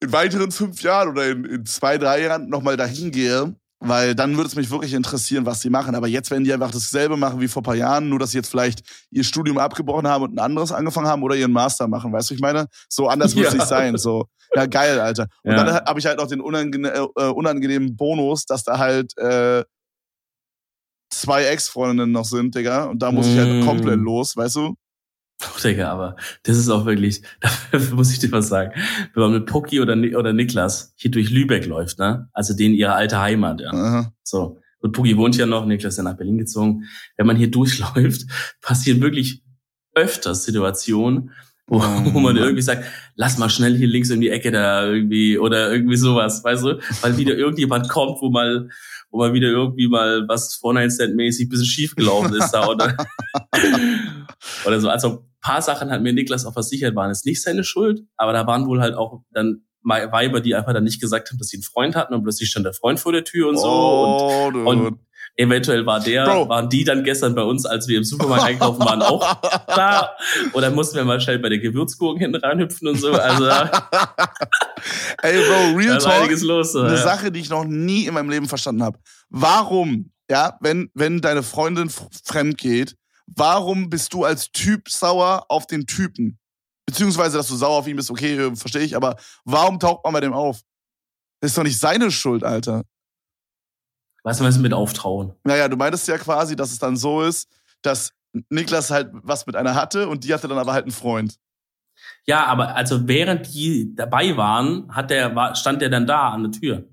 in weiteren fünf Jahren oder in, in zwei, drei Jahren nochmal dahin gehe. Weil dann würde es mich wirklich interessieren, was sie machen. Aber jetzt, wenn die einfach dasselbe machen wie vor paar Jahren, nur dass sie jetzt vielleicht ihr Studium abgebrochen haben und ein anderes angefangen haben oder ihren Master machen, weißt du, ich meine? So anders ja. muss es nicht sein. So, ja, geil, Alter. Und ja. dann habe ich halt noch den unangene äh, unangenehmen Bonus, dass da halt äh, zwei Ex-Freundinnen noch sind, Digga. Und da muss mm. ich halt mm. komplett los, weißt du? Oh, Digga, aber das ist auch wirklich, dafür muss ich dir was sagen. Wenn man mit Poki oder, oder Niklas hier durch Lübeck läuft, ne? Also denen ihre alte Heimat, ja. Aha. So. Und Poki wohnt ja noch, Niklas ist ja nach Berlin gezogen. Wenn man hier durchläuft, passieren wirklich öfters Situationen, wo, oh, wo man irgendwie sagt, lass mal schnell hier links in die Ecke da irgendwie oder irgendwie sowas, weißt du? Weil wieder irgendjemand kommt, wo mal wo mal wieder irgendwie mal was Vorneinstand-mäßig bisschen schief gelaufen ist da oder, oder so. Also ein paar Sachen hat mir Niklas auch versichert, waren es nicht seine Schuld, aber da waren wohl halt auch dann Weiber, die einfach dann nicht gesagt haben, dass sie einen Freund hatten und plötzlich stand der Freund vor der Tür und so. Oh, und, und Eventuell war der, Bro. waren die dann gestern bei uns, als wir im Supermarkt einkaufen waren, auch da. Oder mussten wir mal schnell bei der Gewürzgurken hinten reinhüpfen und so. Also, Ey, Bro, Real Talk, los, so, eine ja. Sache, die ich noch nie in meinem Leben verstanden habe. Warum, ja, wenn, wenn deine Freundin fremd geht, warum bist du als Typ sauer auf den Typen? Beziehungsweise, dass du sauer auf ihn bist, okay, verstehe ich, aber warum taucht man bei dem auf? Das ist doch nicht seine Schuld, Alter. Weißt du, was mit auftrauen? Naja, du meintest ja quasi, dass es dann so ist, dass Niklas halt was mit einer hatte und die hatte dann aber halt einen Freund. Ja, aber also während die dabei waren, hat der, stand der dann da an der Tür.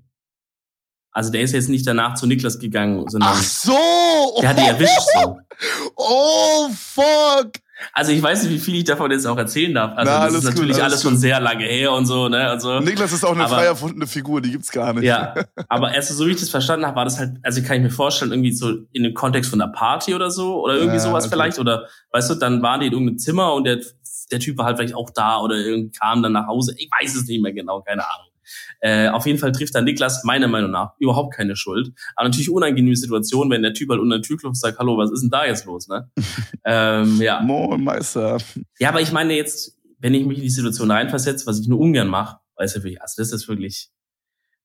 Also der ist jetzt nicht danach zu Niklas gegangen, sondern. Ach so! Der hat die erwischt so. Oh, fuck! Also ich weiß nicht, wie viel ich davon jetzt auch erzählen darf. Also Na, das ist natürlich gut, alles, schon sehr lange her und so, ne? Und so. Niklas ist auch eine aber, frei erfundene Figur, die gibt's gar nicht. Ja, aber erst so wie ich das verstanden habe, war das halt, also kann ich mir vorstellen, irgendwie so in dem Kontext von einer Party oder so oder irgendwie ja, sowas okay. vielleicht oder weißt du, dann waren die in irgendeinem Zimmer und der der Typ war halt vielleicht auch da oder irgendwie kam dann nach Hause. Ich weiß es nicht mehr genau, keine Ahnung. Äh, auf jeden Fall trifft dann Niklas meiner Meinung nach überhaupt keine Schuld. Aber natürlich unangenehme Situation, wenn der Typ halt unter den Tür klopft und sagt, hallo, was ist denn da jetzt los, ne? ähm, ja. Moin, Meister. Ja, aber ich meine jetzt, wenn ich mich in die Situation reinversetze, was ich nur ungern mache, weiß ich wirklich, also das ist wirklich,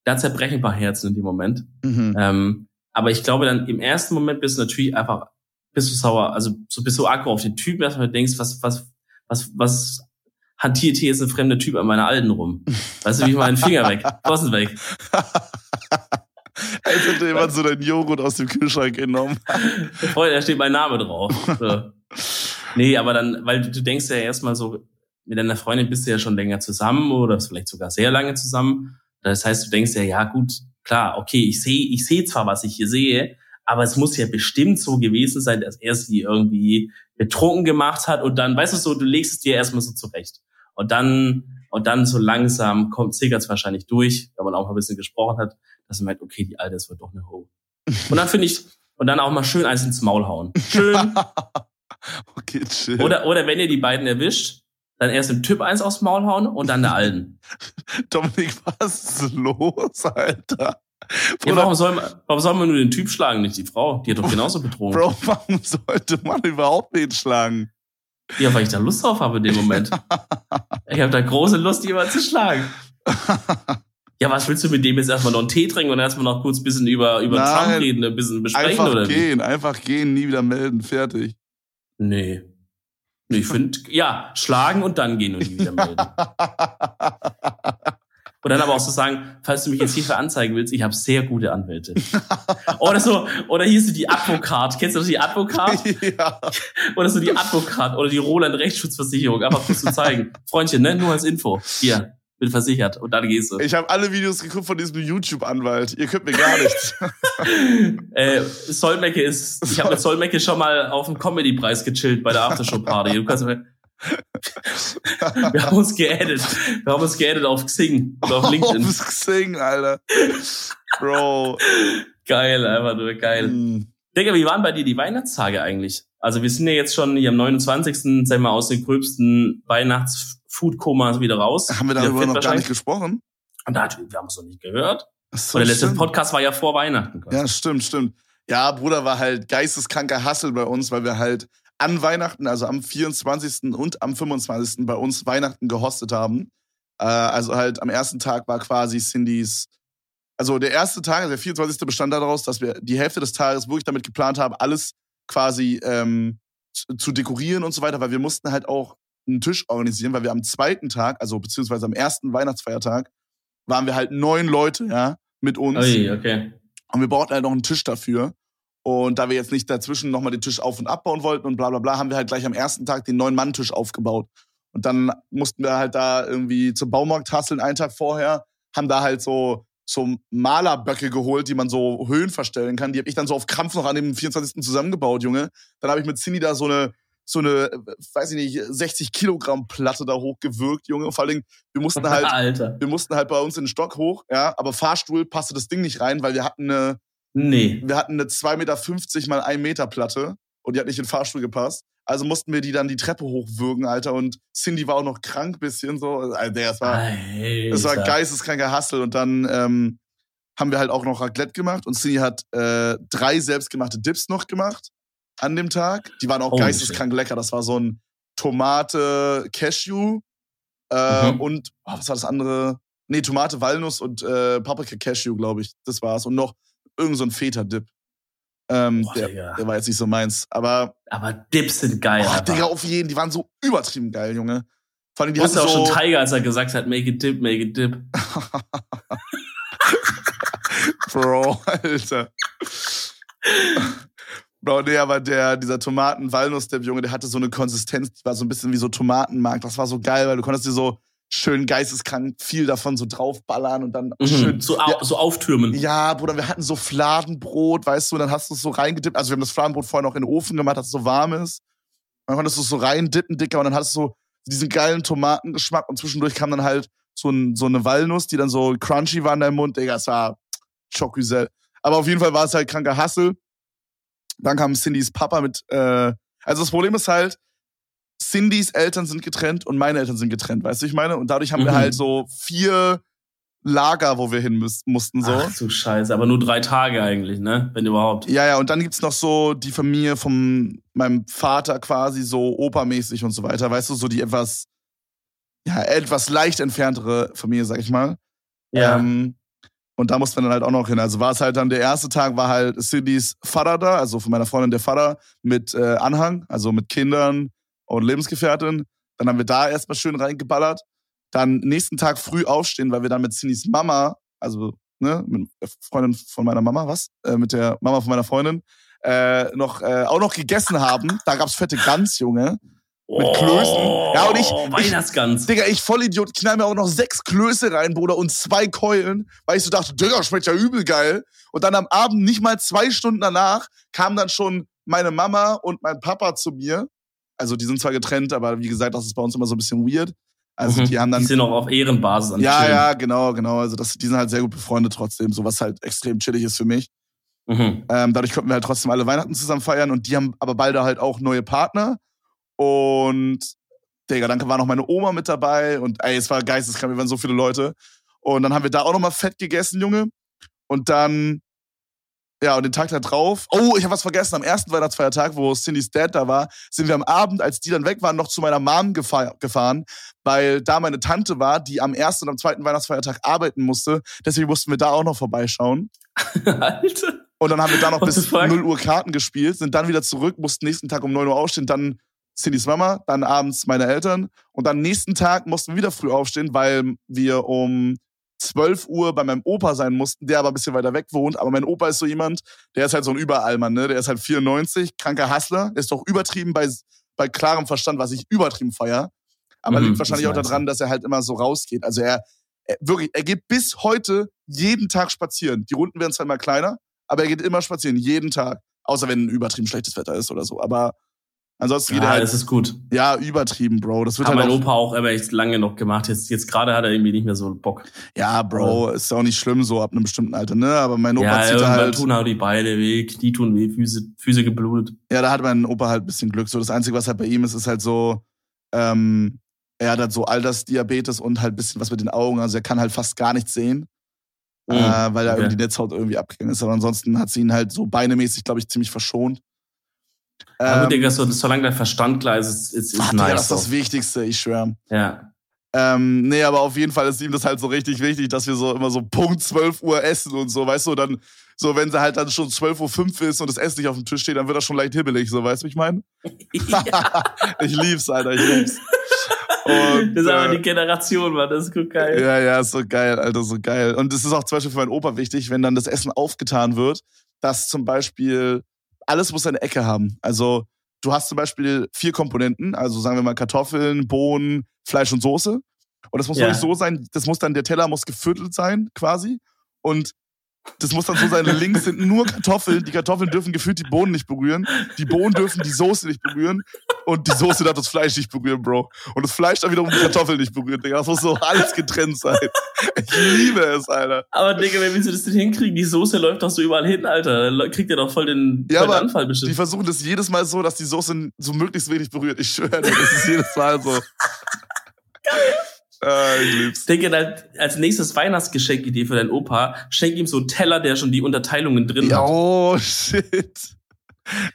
da zerbrechen ein paar Herzen in dem Moment. Mhm. Ähm, aber ich glaube dann im ersten Moment bist du natürlich einfach, bist du sauer, also so bist du aggro auf den Typen, erstmal denkst, was, was, was, was hantiert hier jetzt ein fremder Typ an meiner Alten rum. Weißt du, wie ich meinen Finger weg? Kosten weg. Als hätte jemand so deinen Joghurt aus dem Kühlschrank genommen. Freunde, da steht mein Name drauf. So. Nee, aber dann, weil du, du denkst ja erstmal so, mit deiner Freundin bist du ja schon länger zusammen oder vielleicht sogar sehr lange zusammen. Das heißt, du denkst ja, ja gut, klar, okay, ich sehe, ich sehe zwar, was ich hier sehe, aber es muss ja bestimmt so gewesen sein, dass er sie irgendwie betrunken gemacht hat und dann, weißt du so, du legst es dir erstmal so zurecht. Und dann Und dann so langsam kommt Ziggert's wahrscheinlich durch, wenn man auch mal ein bisschen gesprochen hat, dass man merkt, okay, die Alte, ist wird doch eine Ho. Und dann finde ich, und dann auch mal schön eins ins Maul hauen. Schön. okay, chill. Oder, oder wenn ihr die beiden erwischt, dann erst dem Typ eins aufs Maul hauen und dann der Alten. Dominik, was ist los, Alter? Ja, warum, soll man, warum soll man nur den Typ schlagen, nicht die Frau? Die hat doch genauso betrogen. Bro, warum sollte man überhaupt den schlagen? Ja, weil ich da Lust drauf habe in dem Moment. ich habe da große Lust, jemanden zu schlagen. Ja, was willst du mit dem jetzt erstmal noch einen Tee trinken und erstmal noch kurz ein bisschen über, über Nein, Trump reden, ein bisschen besprechen einfach oder gehen, wie? Einfach gehen, nie wieder melden, fertig. Nee. Nee, ich finde, ja, schlagen und dann gehen und nie wieder melden. Und dann aber auch so sagen, falls du mich jetzt hierfür anzeigen willst, ich habe sehr gute Anwälte. oder so, oder hier ist die Advokat. Kennst du die Advokat? Ja. Oder so die Advokat oder die Roland Rechtsschutzversicherung. Einfach kurz zu zeigen. Freundchen, ne? Nur als Info. Hier, bin versichert. Und dann gehst du. Ich habe alle Videos geguckt von diesem YouTube-Anwalt. Ihr könnt mir gar nichts. äh, Solmecke ist, ich habe mit Solmecke schon mal auf dem Comedy-Preis gechillt bei der Aftershow-Party. Du kannst mir, wir haben uns geaddet. Wir haben uns geaddet auf Xing oder auf LinkedIn. Auf Xing, Alter. Bro. Geil, einfach nur geil. Mm. Digga, wie waren bei dir die Weihnachtstage eigentlich? Also wir sind ja jetzt schon hier am 29. Sagen wir mal, aus den gröbsten Weihnachts-Food-Komas wieder raus. Haben wir darüber noch gar nicht gesprochen? Und da, wir haben es noch nicht gehört. So, Und der letzte Podcast war ja vor Weihnachten. Quasi. Ja, stimmt, stimmt. Ja, Bruder, war halt geisteskranker Hassel bei uns, weil wir halt an Weihnachten, also am 24. und am 25. bei uns Weihnachten gehostet haben. Äh, also halt am ersten Tag war quasi Cindys, also der erste Tag, also der 24. bestand daraus, dass wir die Hälfte des Tages wirklich damit geplant haben, alles quasi ähm, zu, dekorieren und so weiter, weil wir mussten halt auch einen Tisch organisieren, weil wir am zweiten Tag, also beziehungsweise am ersten Weihnachtsfeiertag, waren wir halt neun Leute, ja, mit uns. Ui, okay. Und wir brauchten halt noch einen Tisch dafür. Und da wir jetzt nicht dazwischen nochmal den Tisch auf- und abbauen wollten und bla bla bla, haben wir halt gleich am ersten Tag den Neun-Mann-Tisch aufgebaut. Und dann mussten wir halt da irgendwie zum Baumarkt hasseln, einen Tag vorher, haben da halt so, so Malerböcke geholt, die man so Höhen verstellen kann. Die habe ich dann so auf Krampf noch an dem 24. zusammengebaut, Junge. Dann habe ich mit Cindy da so eine, so eine, weiß ich nicht, 60 Kilogramm Platte da hochgewirkt, Junge. Vor allen Dingen, wir mussten halt, Alter. wir mussten halt bei uns in den Stock hoch, ja, aber Fahrstuhl passte das Ding nicht rein, weil wir hatten eine, Nee. Wir hatten eine 2,50 Meter mal 1 Meter Platte und die hat nicht in den Fahrstuhl gepasst. Also mussten wir die dann die Treppe hochwürgen, Alter. Und Cindy war auch noch krank bisschen so. Also, das war, Alter. das war geisteskranker Hassel. Und dann ähm, haben wir halt auch noch Raclette gemacht und Cindy hat äh, drei selbstgemachte Dips noch gemacht an dem Tag. Die waren auch oh, geisteskrank shit. lecker. Das war so ein Tomate Cashew äh, mhm. und oh, was war das andere? Nee, Tomate Walnuss und äh, Paprika Cashew, glaube ich. Das war's. Und noch irgend so ein Feta-Dip. Ähm, Boah, der, der, war jetzt nicht so meins. Aber. Aber Dips sind geil. Oh, Digga, auf jeden. Die waren so übertrieben geil, Junge. Vor allem, die hatten auch so schon Tiger, als er gesagt hat, make it dip, make it dip. Bro, Alter. Bro, nee, aber der, dieser Tomaten-Walnuss-Dip, Junge, der hatte so eine Konsistenz, die war so ein bisschen wie so Tomatenmark. Das war so geil, weil du konntest dir so schön geisteskrank viel davon so draufballern und dann mhm, schön so, ja, so auftürmen. Ja, Bruder, wir hatten so Fladenbrot, weißt du, dann hast du es so reingedippt. Also wir haben das Fladenbrot vorher noch in den Ofen gemacht, dass es so warm ist. Dann konntest du es so reindippen, dicker, und dann hattest du so diesen geilen Tomatengeschmack und zwischendurch kam dann halt so, ein, so eine Walnuss, die dann so crunchy war in deinem Mund. Digga, es war Chocusel. Aber auf jeden Fall war es halt kranker Hassel. Dann kam Cindys Papa mit, äh, also das Problem ist halt, Cindys Eltern sind getrennt und meine Eltern sind getrennt, weißt du, ich meine? Und dadurch haben mhm. wir halt so vier Lager, wo wir hin müß, mussten. So. Ach du Scheiße, aber nur drei Tage eigentlich, ne? Wenn überhaupt. Ja, ja, und dann gibt's noch so die Familie von meinem Vater quasi so opermäßig und so weiter, weißt du, so die etwas, ja, etwas leicht entferntere Familie, sag ich mal. Ja. Ähm, und da mussten wir dann halt auch noch hin. Also war es halt dann, der erste Tag war halt Cindys Vater da, also von meiner Freundin der Vater, mit äh, Anhang, also mit Kindern, und Lebensgefährtin. Dann haben wir da erstmal schön reingeballert. Dann nächsten Tag früh aufstehen, weil wir dann mit Cinnys Mama, also ne, mit der Freundin von meiner Mama, was? Äh, mit der Mama von meiner Freundin, äh, noch, äh, auch noch gegessen haben. Da gab's fette Gans, Junge. Mit oh, Klößen. Ja, und ich. Weihnachtsgans. Ich, Digga, ich Vollidiot, knall mir auch noch sechs Klöße rein, Bruder, und zwei Keulen, weil ich so dachte, Digga, schmeckt ja übel geil. Und dann am Abend, nicht mal zwei Stunden danach, kam dann schon meine Mama und mein Papa zu mir also die sind zwar getrennt, aber wie gesagt, das ist bei uns immer so ein bisschen weird. Also mhm. die haben dann. Die sind auch auf Ehrenbasis an Ja, ja, genau, genau. Also das, die sind halt sehr gut befreundet trotzdem, so was halt extrem chillig ist für mich. Mhm. Ähm, dadurch konnten wir halt trotzdem alle Weihnachten zusammen feiern und die haben aber beide halt auch neue Partner. Und Digga, dann war noch meine Oma mit dabei und ey, es war geisteskrank, wir waren so viele Leute. Und dann haben wir da auch nochmal fett gegessen, Junge. Und dann, ja, und den Tag da drauf, oh, ich habe was vergessen, am ersten Weihnachtsfeiertag, wo Cindy's Dad da war, sind wir am Abend, als die dann weg waren, noch zu meiner Mom gefahr gefahren, weil da meine Tante war, die am ersten und am zweiten Weihnachtsfeiertag arbeiten musste. Deswegen mussten wir da auch noch vorbeischauen. Alter. Und dann haben wir da noch bis 0 Uhr Karten gespielt, sind dann wieder zurück, mussten nächsten Tag um 9 Uhr aufstehen, dann Cindys Mama, dann abends meine Eltern und dann nächsten Tag mussten wir wieder früh aufstehen, weil wir um 12 Uhr bei meinem Opa sein mussten, der aber ein bisschen weiter weg wohnt. Aber mein Opa ist so jemand, der ist halt so ein Überallmann, ne? Der ist halt 94, kranker Hustler, ist doch übertrieben bei, bei klarem Verstand, was ich übertrieben feier. Aber mhm, liegt wahrscheinlich auch daran, dass er halt immer so rausgeht. Also er, er, wirklich, er geht bis heute jeden Tag spazieren. Die Runden werden zwar immer kleiner, aber er geht immer spazieren, jeden Tag. Außer wenn übertrieben schlechtes Wetter ist oder so. Aber Ansonsten geht ja, er halt. das ist gut. Ja, übertrieben, Bro. Das wird Hat halt mein Opa auch aber echt lange noch gemacht. Jetzt, jetzt gerade hat er irgendwie nicht mehr so Bock. Ja, Bro, ist auch nicht schlimm so ab einem bestimmten Alter, ne? Aber mein Opa ja, zieht halt. tun auch die Beine weh, Knie tun weh, Füße, Füße geblutet. Ja, da hat mein Opa halt ein bisschen Glück. So, das Einzige, was halt bei ihm ist, ist halt so, ähm, er hat halt so Altersdiabetes und halt ein bisschen was mit den Augen. Also er kann halt fast gar nichts sehen. Mhm. Äh, weil er okay. irgendwie die Netzhaut irgendwie abgegangen ist. Aber ansonsten hat sie ihn halt so beinemäßig, glaube ich, ziemlich verschont. Aber ähm, Digga, so, solange der Verstand klar ist, ist, ist, ist ach, nice. Digga, das ist das Wichtigste, ich schwöre. Ja. Ähm, nee, aber auf jeden Fall ist ihm das halt so richtig wichtig, dass wir so immer so Punkt 12 Uhr essen und so, weißt du, dann, so wenn sie halt dann schon 12.05 Uhr ist und das Essen nicht auf dem Tisch steht, dann wird das schon leicht hibbelig, so, weißt du, wie ich meine? Ja. ich lieb's, Alter, ich lieb's. Und, das ist aber äh, die Generation, Mann, das ist gut geil. Ja, ja, ist so geil, Alter, so geil. Und es ist auch zum Beispiel für meinen Opa wichtig, wenn dann das Essen aufgetan wird, dass zum Beispiel alles muss seine Ecke haben. Also du hast zum Beispiel vier Komponenten, also sagen wir mal Kartoffeln, Bohnen, Fleisch und Soße. Und das muss ja. nicht so sein, das muss dann, der Teller muss geviertelt sein, quasi. Und das muss dann so sein, links sind nur Kartoffeln. Die Kartoffeln dürfen gefühlt die Bohnen nicht berühren. Die Bohnen dürfen die Soße nicht berühren. Und die Soße darf das Fleisch nicht berühren, Bro. Und das Fleisch darf wiederum die Kartoffeln nicht berühren, Digga. Das muss so alles getrennt sein. Ich liebe es, Alter. Aber, Digga, wie sie das denn hinkriegen? Die Soße läuft doch so überall hin, Alter. Da kriegt ihr doch voll den, ja, voll den Anfall bestimmt. Die versuchen das jedes Mal so, dass die Soße so möglichst wenig berührt. Ich schwöre, das ist jedes Mal so. Geil. Äh, ich lieb's. Denke als nächstes Weihnachtsgeschenkidee für deinen Opa, schenk ihm so einen Teller, der schon die Unterteilungen drin ja, hat. Oh, shit.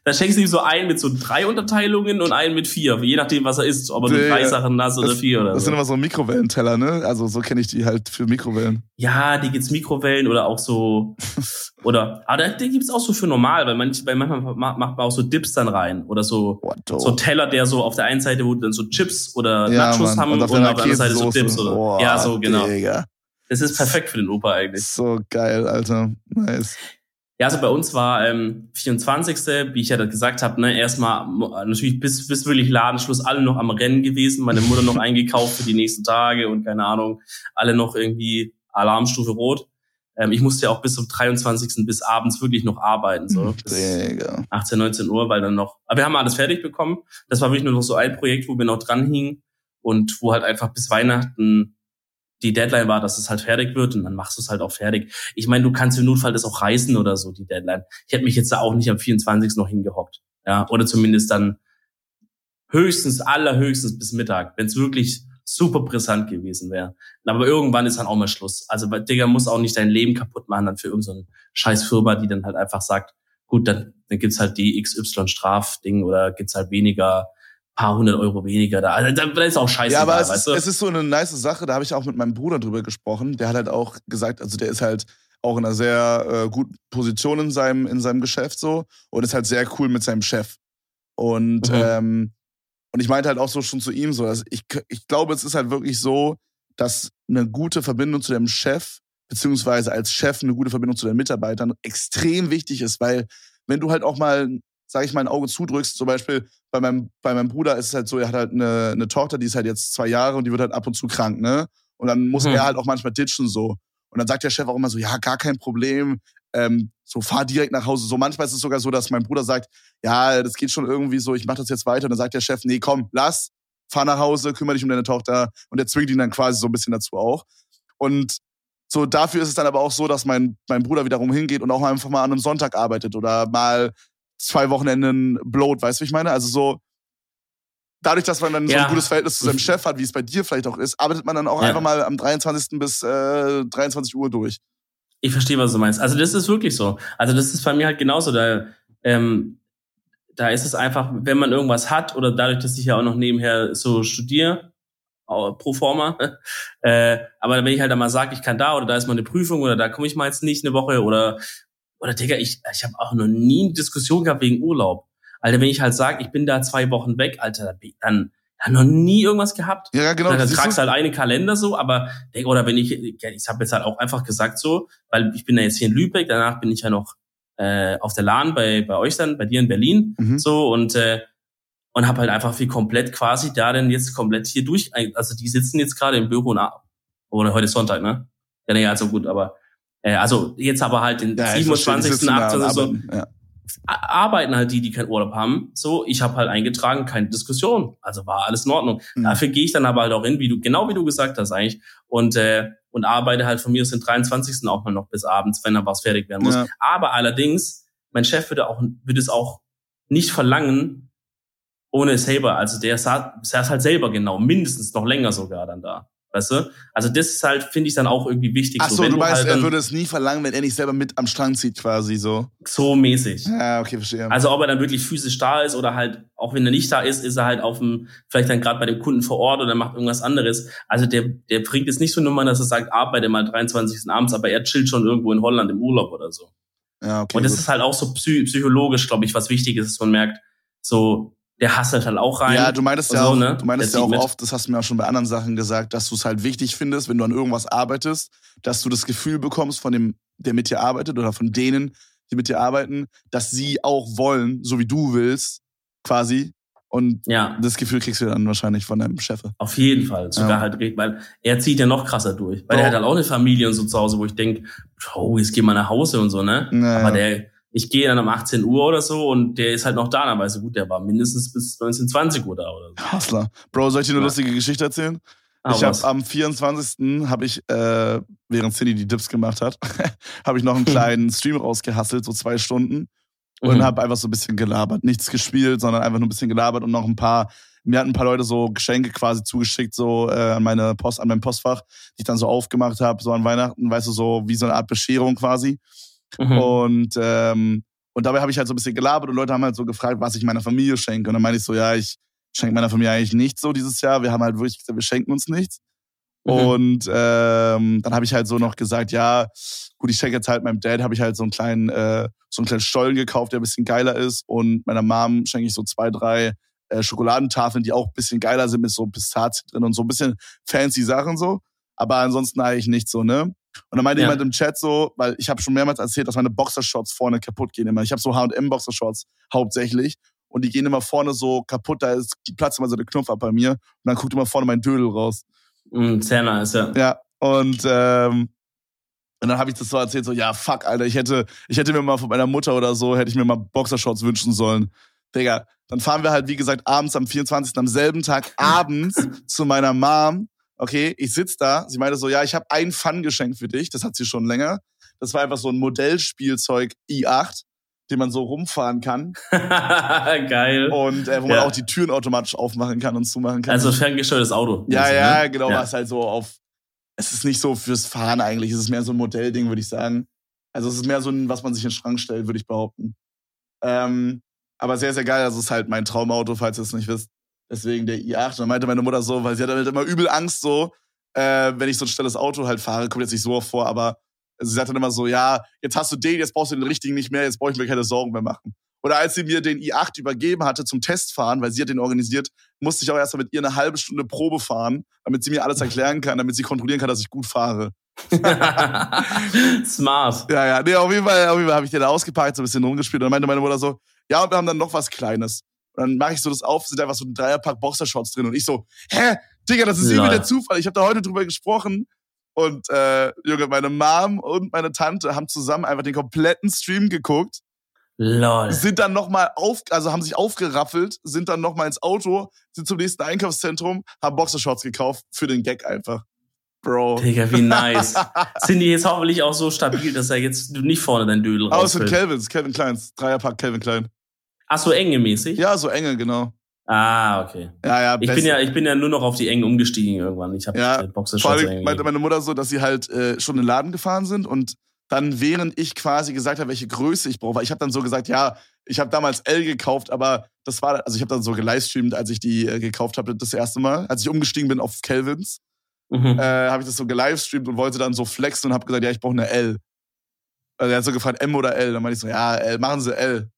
Da schenkst du ihm so einen mit so drei Unterteilungen und einen mit vier, je nachdem, was er isst, ob er nur drei Sachen nass oder vier oder das so. Sind immer so Mikrowellenteller, ne? Also so kenne ich die halt für Mikrowellen. Ja, die gibt's Mikrowellen oder auch so oder aber die gibt's auch so für normal, weil manch, bei manchmal macht man auch so Dips dann rein oder so so Teller, der so auf der einen Seite wo dann so Chips oder ja, Nachos Mann. haben und auf, und der anderen Seite so Dips oder oh, ja so genau. Digga. Das ist perfekt für den Opa eigentlich. So geil, Alter. Nice. Ja, also bei uns war ähm, 24. Wie ich ja gesagt habe, ne, erstmal natürlich bis, bis wirklich Ladenschluss alle noch am Rennen gewesen, meine Mutter noch eingekauft für die nächsten Tage und keine Ahnung, alle noch irgendwie Alarmstufe rot. Ähm, ich musste ja auch bis zum 23. bis abends wirklich noch arbeiten, so bis 18, 19 Uhr, weil dann noch. Aber wir haben alles fertig bekommen. Das war wirklich nur noch so ein Projekt, wo wir noch dran hingen und wo halt einfach bis Weihnachten die Deadline war, dass es halt fertig wird und dann machst du es halt auch fertig. Ich meine, du kannst im Notfall das auch reißen oder so, die Deadline. Ich hätte mich jetzt da auch nicht am 24. noch hingehockt. Ja, oder zumindest dann höchstens, allerhöchstens bis Mittag, wenn es wirklich super brisant gewesen wäre. Aber irgendwann ist dann auch mal Schluss. Also, Digga, muss auch nicht dein Leben kaputt machen dann für irgendeine so scheiß Firma, die dann halt einfach sagt, gut, dann, dann gibt's halt die XY-Strafding oder gibt's halt weniger paar hundert Euro weniger da. Also da ist auch scheiße. Ja, aber es, weißt du? es ist so eine nice Sache, da habe ich auch mit meinem Bruder drüber gesprochen. Der hat halt auch gesagt, also der ist halt auch in einer sehr äh, guten Position in seinem, in seinem Geschäft so und ist halt sehr cool mit seinem Chef. Und, mhm. ähm, und ich meinte halt auch so schon zu ihm so, dass ich, ich glaube, es ist halt wirklich so, dass eine gute Verbindung zu dem Chef, beziehungsweise als Chef eine gute Verbindung zu den Mitarbeitern extrem wichtig ist, weil wenn du halt auch mal sage ich mal, ein Auge zudrückst. Zum Beispiel bei meinem, bei meinem Bruder ist es halt so, er hat halt eine, eine Tochter, die ist halt jetzt zwei Jahre und die wird halt ab und zu krank, ne? Und dann muss mhm. er halt auch manchmal ditchen so. Und dann sagt der Chef auch immer so, ja, gar kein Problem, ähm, so fahr direkt nach Hause. So manchmal ist es sogar so, dass mein Bruder sagt, ja, das geht schon irgendwie so, ich mach das jetzt weiter. Und dann sagt der Chef, nee, komm, lass, fahr nach Hause, kümmere dich um deine Tochter und der zwingt ihn dann quasi so ein bisschen dazu auch. Und so dafür ist es dann aber auch so, dass mein, mein Bruder wiederum hingeht und auch einfach mal an einem Sonntag arbeitet oder mal zwei Wochenenden blowt, weißt du, wie ich meine? Also so, dadurch, dass man dann ja. so ein gutes Verhältnis zu seinem Chef hat, wie es bei dir vielleicht auch ist, arbeitet man dann auch ja. einfach mal am 23. bis äh, 23 Uhr durch. Ich verstehe, was du meinst. Also das ist wirklich so. Also das ist bei mir halt genauso. Da, ähm, da ist es einfach, wenn man irgendwas hat oder dadurch, dass ich ja auch noch nebenher so studiere, pro forma, äh, aber wenn ich halt einmal sage, ich kann da oder da ist mal eine Prüfung oder da komme ich mal jetzt nicht eine Woche oder oder Digga, ich, ich habe auch noch nie eine Diskussion gehabt wegen Urlaub. Alter, wenn ich halt sage, ich bin da zwei Wochen weg, Alter, dann dann noch nie irgendwas gehabt. Ja, genau. Dann tragst du halt einen Kalender so, aber oder wenn ich, ich habe jetzt halt auch einfach gesagt so, weil ich bin ja jetzt hier in Lübeck, danach bin ich ja noch äh, auf der LAN bei bei euch dann, bei dir in Berlin, mhm. so und äh, und habe halt einfach wie komplett quasi da denn jetzt komplett hier durch, also die sitzen jetzt gerade im Büro nach, oder heute ist Sonntag, ne? Ja, nee, also gut, aber äh, also jetzt aber halt den ja, 27. 8. oder so. Ja arbeiten halt die, die keinen Urlaub haben. So, ich habe halt eingetragen, keine Diskussion. Also war alles in Ordnung. Mhm. Dafür gehe ich dann aber halt auch hin, wie du, genau wie du gesagt hast eigentlich. Und, äh, und arbeite halt von mir aus den 23. auch mal noch bis abends, wenn da was fertig werden muss. Ja. Aber allerdings, mein Chef würde auch, würde es auch nicht verlangen, ohne selber. Also der saß, saß halt selber genau, mindestens noch länger sogar dann da. Weißt du? Also das ist halt, finde ich dann auch irgendwie wichtig. Ach so, so du meinst, halt er würde es nie verlangen, wenn er nicht selber mit am Strang zieht, quasi so. So mäßig. Ja, okay, verstehe. Also ob er dann wirklich physisch da ist oder halt, auch wenn er nicht da ist, ist er halt auf dem, vielleicht dann gerade bei dem Kunden vor Ort oder macht irgendwas anderes. Also der, der bringt jetzt nicht so Nummern, dass er sagt, arbeite mal 23. abends, aber er chillt schon irgendwo in Holland im Urlaub oder so. Ja, okay. Und das gut. ist halt auch so psychologisch, glaube ich, was wichtig ist, dass man merkt, so, der hasselt halt auch rein. Ja, du meinst ja so, auch, ne? du meinst ja auch oft, das hast du mir auch schon bei anderen Sachen gesagt, dass du es halt wichtig findest, wenn du an irgendwas arbeitest, dass du das Gefühl bekommst von dem, der mit dir arbeitet oder von denen, die mit dir arbeiten, dass sie auch wollen, so wie du willst, quasi. Und ja. das Gefühl kriegst du dann wahrscheinlich von deinem Chef. Auf jeden Fall. Sogar ja. halt, weil er zieht ja noch krasser durch. Weil oh. er hat halt auch eine Familie und so zu Hause, wo ich denke, oh, jetzt geh mal nach Hause und so, ne? Ja, Aber der, ich gehe dann um 18 Uhr oder so und der ist halt noch da. Dann weißt du, gut, der war mindestens bis 19, 20 Uhr da oder so. Hassler. Bro, soll ich dir eine ja. lustige Geschichte erzählen? Ah, ich habe am 24. habe ich, äh, während Cindy die Dips gemacht hat, habe ich noch einen kleinen Stream rausgehasselt, so zwei Stunden. Und mhm. habe einfach so ein bisschen gelabert. Nichts gespielt, sondern einfach nur ein bisschen gelabert und noch ein paar mir hatten ein paar Leute so Geschenke quasi zugeschickt, so äh, an meine Post, an mein Postfach, die ich dann so aufgemacht habe, so an Weihnachten, weißt du, so wie so eine Art Bescherung quasi. Mhm. Und, ähm, und dabei habe ich halt so ein bisschen gelabert und Leute haben halt so gefragt, was ich meiner Familie schenke. Und dann meine ich so, ja, ich schenke meiner Familie eigentlich nichts so dieses Jahr. Wir haben halt wirklich gesagt, wir schenken uns nichts. Mhm. Und ähm, dann habe ich halt so noch gesagt, ja, gut, ich schenke jetzt halt meinem Dad, habe ich halt so einen kleinen, äh, so einen kleinen Stollen gekauft, der ein bisschen geiler ist. Und meiner Mom schenke ich so zwei, drei äh, Schokoladentafeln, die auch ein bisschen geiler sind, mit so Pistazien drin und so ein bisschen fancy Sachen so. Aber ansonsten eigentlich nicht so, ne? Und dann meinte ja. jemand im Chat so, weil ich habe schon mehrmals erzählt, dass meine Boxershorts vorne kaputt gehen immer. Ich habe so H&M Boxershorts hauptsächlich und die gehen immer vorne so kaputt, da ist Platz immer so der Knopf ab bei mir und dann guckt immer vorne mein Dödel raus. Mm, sehr nice, ja. Ja, und ähm, und dann habe ich das so erzählt, so, ja, fuck, Alter, ich hätte, ich hätte mir mal von meiner Mutter oder so, hätte ich mir mal Boxershorts wünschen sollen. Digga, dann fahren wir halt, wie gesagt, abends am 24. am selben Tag abends zu meiner Mom okay, ich sitz da. Sie meinte so, ja, ich habe ein Fun-Geschenk für dich. Das hat sie schon länger. Das war einfach so ein Modellspielzeug i8, den man so rumfahren kann. Geil. Und äh, wo man auch die Türen automatisch aufmachen kann und zumachen kann. Also ferngesteuertes Auto. Ja, also, ja, ne? genau. Ja. Was halt so auf. Es ist nicht so fürs Fahren eigentlich. Es ist mehr so ein Modellding, würde ich sagen. Also es ist mehr so ein, was man sich in den Schrank stellt, würde ich behaupten. Ähm, aber sehr, sehr geil. Also es ist halt mein Traumauto, falls ihr es nicht wisst. Deswegen der i8. Und dann meinte meine Mutter so, weil sie hat halt immer übel Angst so, äh, wenn ich so ein schnelles Auto halt fahre, kommt jetzt nicht so oft vor, aber sie sagt dann immer so, ja, jetzt hast du den, jetzt brauchst du den richtigen nicht mehr, jetzt brauche ich mir keine Sorgen mehr machen. Oder als sie mir den i8 übergeben hatte zum Testfahren, weil sie hat den organisiert, musste ich auch erstmal mit ihr eine halbe Stunde Probe fahren, damit sie mir alles erklären kann, damit sie kontrollieren kann, dass ich gut fahre. Smart. Ja, ja. Nee, auf jeden Fall, auf jeden Fall habe ich den da ausgepackt, so ein bisschen rumgespielt. Und dann meinte meine Mutter so, ja, und wir haben dann noch was Kleines. Und dann mache ich so das auf, sind einfach so ein Dreierpack Boxershorts drin. Und ich so, hä, Digga, das ist irgendwie der Zufall. Ich habe da heute drüber gesprochen. Und äh, Junge, meine Mom und meine Tante haben zusammen einfach den kompletten Stream geguckt. Lol. Sind dann nochmal auf, also haben sich aufgeraffelt, sind dann nochmal ins Auto, sind zum nächsten Einkaufszentrum, haben Boxershorts gekauft für den Gag einfach. Bro. Digga, wie nice. sind die jetzt hoffentlich auch so stabil, dass er jetzt nicht vorne dein Dödel rausfällt? Sind Calvins, Calvin Kleins. Dreierpack Calvin Klein. Ach, so enge mäßig? Ja, so enge, genau. Ah, okay. Ja, ja, ich bin ja, ich bin ja nur noch auf die engen umgestiegen irgendwann. Ich habe ja, Boxershorts. Vor allem meinte meine Mutter so, dass sie halt äh, schon in den Laden gefahren sind und dann, während ich quasi gesagt habe, welche Größe ich brauche, weil ich habe dann so gesagt, ja, ich habe damals L gekauft, aber das war, also ich habe dann so gelivestreamt, als ich die äh, gekauft habe, das erste Mal, als ich umgestiegen bin auf Kelvins, mhm. äh, habe ich das so gelivestreamt und wollte dann so flexen und habe gesagt, ja, ich brauche eine L. Also er hat so gefragt, M oder L. Dann meinte ich so, ja, L, machen Sie L.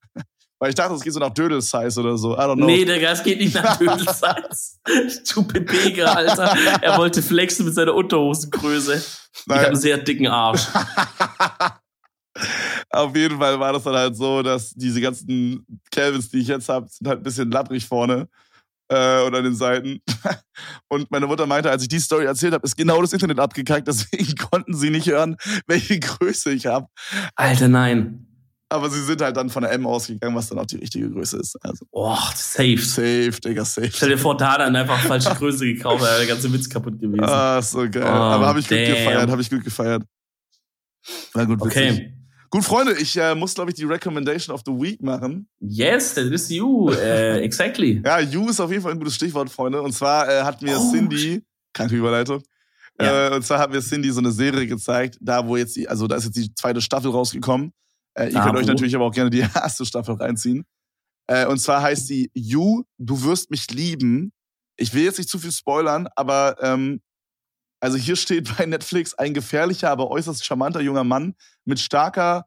Weil ich dachte, es geht so nach Dödel-Size oder so. I don't know. Nee, Digga, es geht nicht nach Dödel-Size. du Pepega, Alter. Er wollte flexen mit seiner Unterhosengröße. Ich habe einen sehr dicken Arsch. Auf jeden Fall war das dann halt so, dass diese ganzen Calvins, die ich jetzt habe, sind halt ein bisschen lapprig vorne äh, und an den Seiten. Und meine Mutter meinte, als ich die Story erzählt habe, ist genau das Internet abgekackt, deswegen konnten sie nicht hören, welche Größe ich habe. Alter, nein. Aber sie sind halt dann von der M ausgegangen, was dann auch die richtige Größe ist. Also. Oh, safe. Safe, Digga, safe. Stell dir vor, da dann einfach falsche Größe gekauft, wäre der ganze Witz kaputt gewesen. Ah, so geil. Oh, Aber habe ich damn. gut gefeiert, habe ich gut gefeiert. Na gut, witzig. Okay. Gut, Freunde, ich äh, muss, glaube ich, die Recommendation of the Week machen. Yes, that is you. Uh, exactly. ja, you ist auf jeden Fall ein gutes Stichwort, Freunde. Und zwar äh, hat mir oh, Cindy, kranke Überleitung, ja. äh, und zwar hat mir Cindy so eine Serie gezeigt, da wo jetzt, die, also da ist jetzt die zweite Staffel rausgekommen. Äh, ihr ah, könnt euch natürlich aber auch gerne die erste Staffel reinziehen. Äh, und zwar heißt sie You, du wirst mich lieben. Ich will jetzt nicht zu viel spoilern, aber ähm, also hier steht bei Netflix ein gefährlicher, aber äußerst charmanter junger Mann mit starker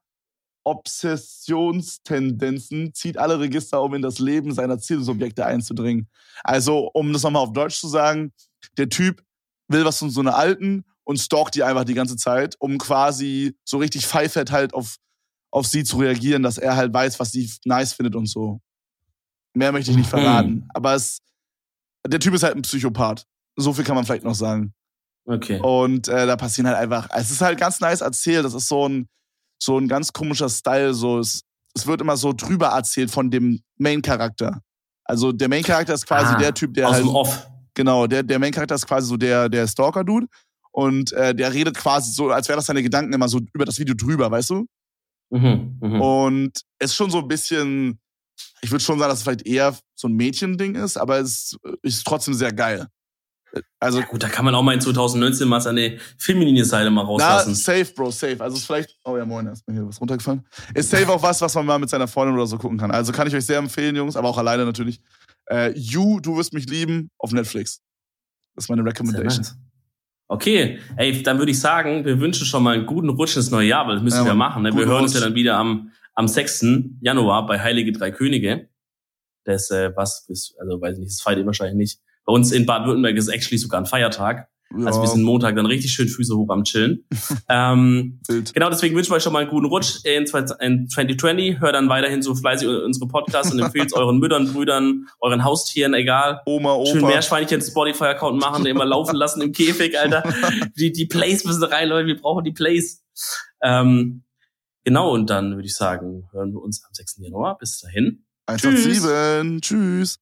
Obsessionstendenzen zieht alle Register, um in das Leben seiner Zielsubjekte einzudringen. Also, um das nochmal auf Deutsch zu sagen, der Typ will was von so einer Alten und stalkt die einfach die ganze Zeit, um quasi so richtig pfeifert halt auf auf sie zu reagieren, dass er halt weiß, was sie nice findet und so. Mehr möchte ich nicht mhm. verraten. Mhm. Aber es, der Typ ist halt ein Psychopath. So viel kann man vielleicht noch sagen. Okay. Und äh, da passieren halt einfach, es ist halt ganz nice erzählt. Das ist so ein, so ein ganz komischer Style. So, es, es wird immer so drüber erzählt von dem Main-Charakter. Also der Main-Charakter ist quasi ah, der Typ, der aus halt. Dem Off. Genau, der, der Main-Charakter ist quasi so der, der Stalker-Dude. Und äh, der redet quasi so, als wäre das seine Gedanken immer so über das Video drüber, weißt du? Mhm, mh. Und es ist schon so ein bisschen, ich würde schon sagen, dass es vielleicht eher so ein Mädchending ist, aber es ist trotzdem sehr geil. Also ja gut, da kann man auch mal in 2019 mal seine feminine Seite mal rauslassen. Na, safe, Bro, safe. Also ist vielleicht, oh ja, moin, ist mir hier was runtergefallen. Ist safe auch was, was man mal mit seiner Freundin oder so gucken kann. Also kann ich euch sehr empfehlen, Jungs, aber auch alleine natürlich. Äh, you, du wirst mich lieben, auf Netflix. Das ist meine Recommendation. Nice. Okay, ey, dann würde ich sagen, wir wünschen schon mal einen guten Rutsch ins neue Jahr, weil das müssen ja, wir machen. Ne? Wir hören uns ja dann wieder am, am 6. Januar bei Heilige Drei Könige. Das, äh, was, ist, also weiß ich nicht, das feiert ihr wahrscheinlich nicht. Bei uns in Baden-Württemberg ist actually sogar ein Feiertag. Ja. Also wir sind Montag dann richtig schön Füße hoch am Chillen. ähm, genau, deswegen wünschen wir euch schon mal einen guten Rutsch in 2020. Hört dann weiterhin so fleißig unsere Podcasts und empfehlt euren Müttern, Brüdern, euren Haustieren, egal. Oma, Opa. Schön Meerschweinchen Spotify-Account machen, immer laufen lassen im Käfig, Alter. Die, die Plays müssen rein, Leute, wir brauchen die Plays. Ähm, genau, und dann würde ich sagen, hören wir uns am 6. Januar. Bis dahin. 187. Tschüss. Tschüss.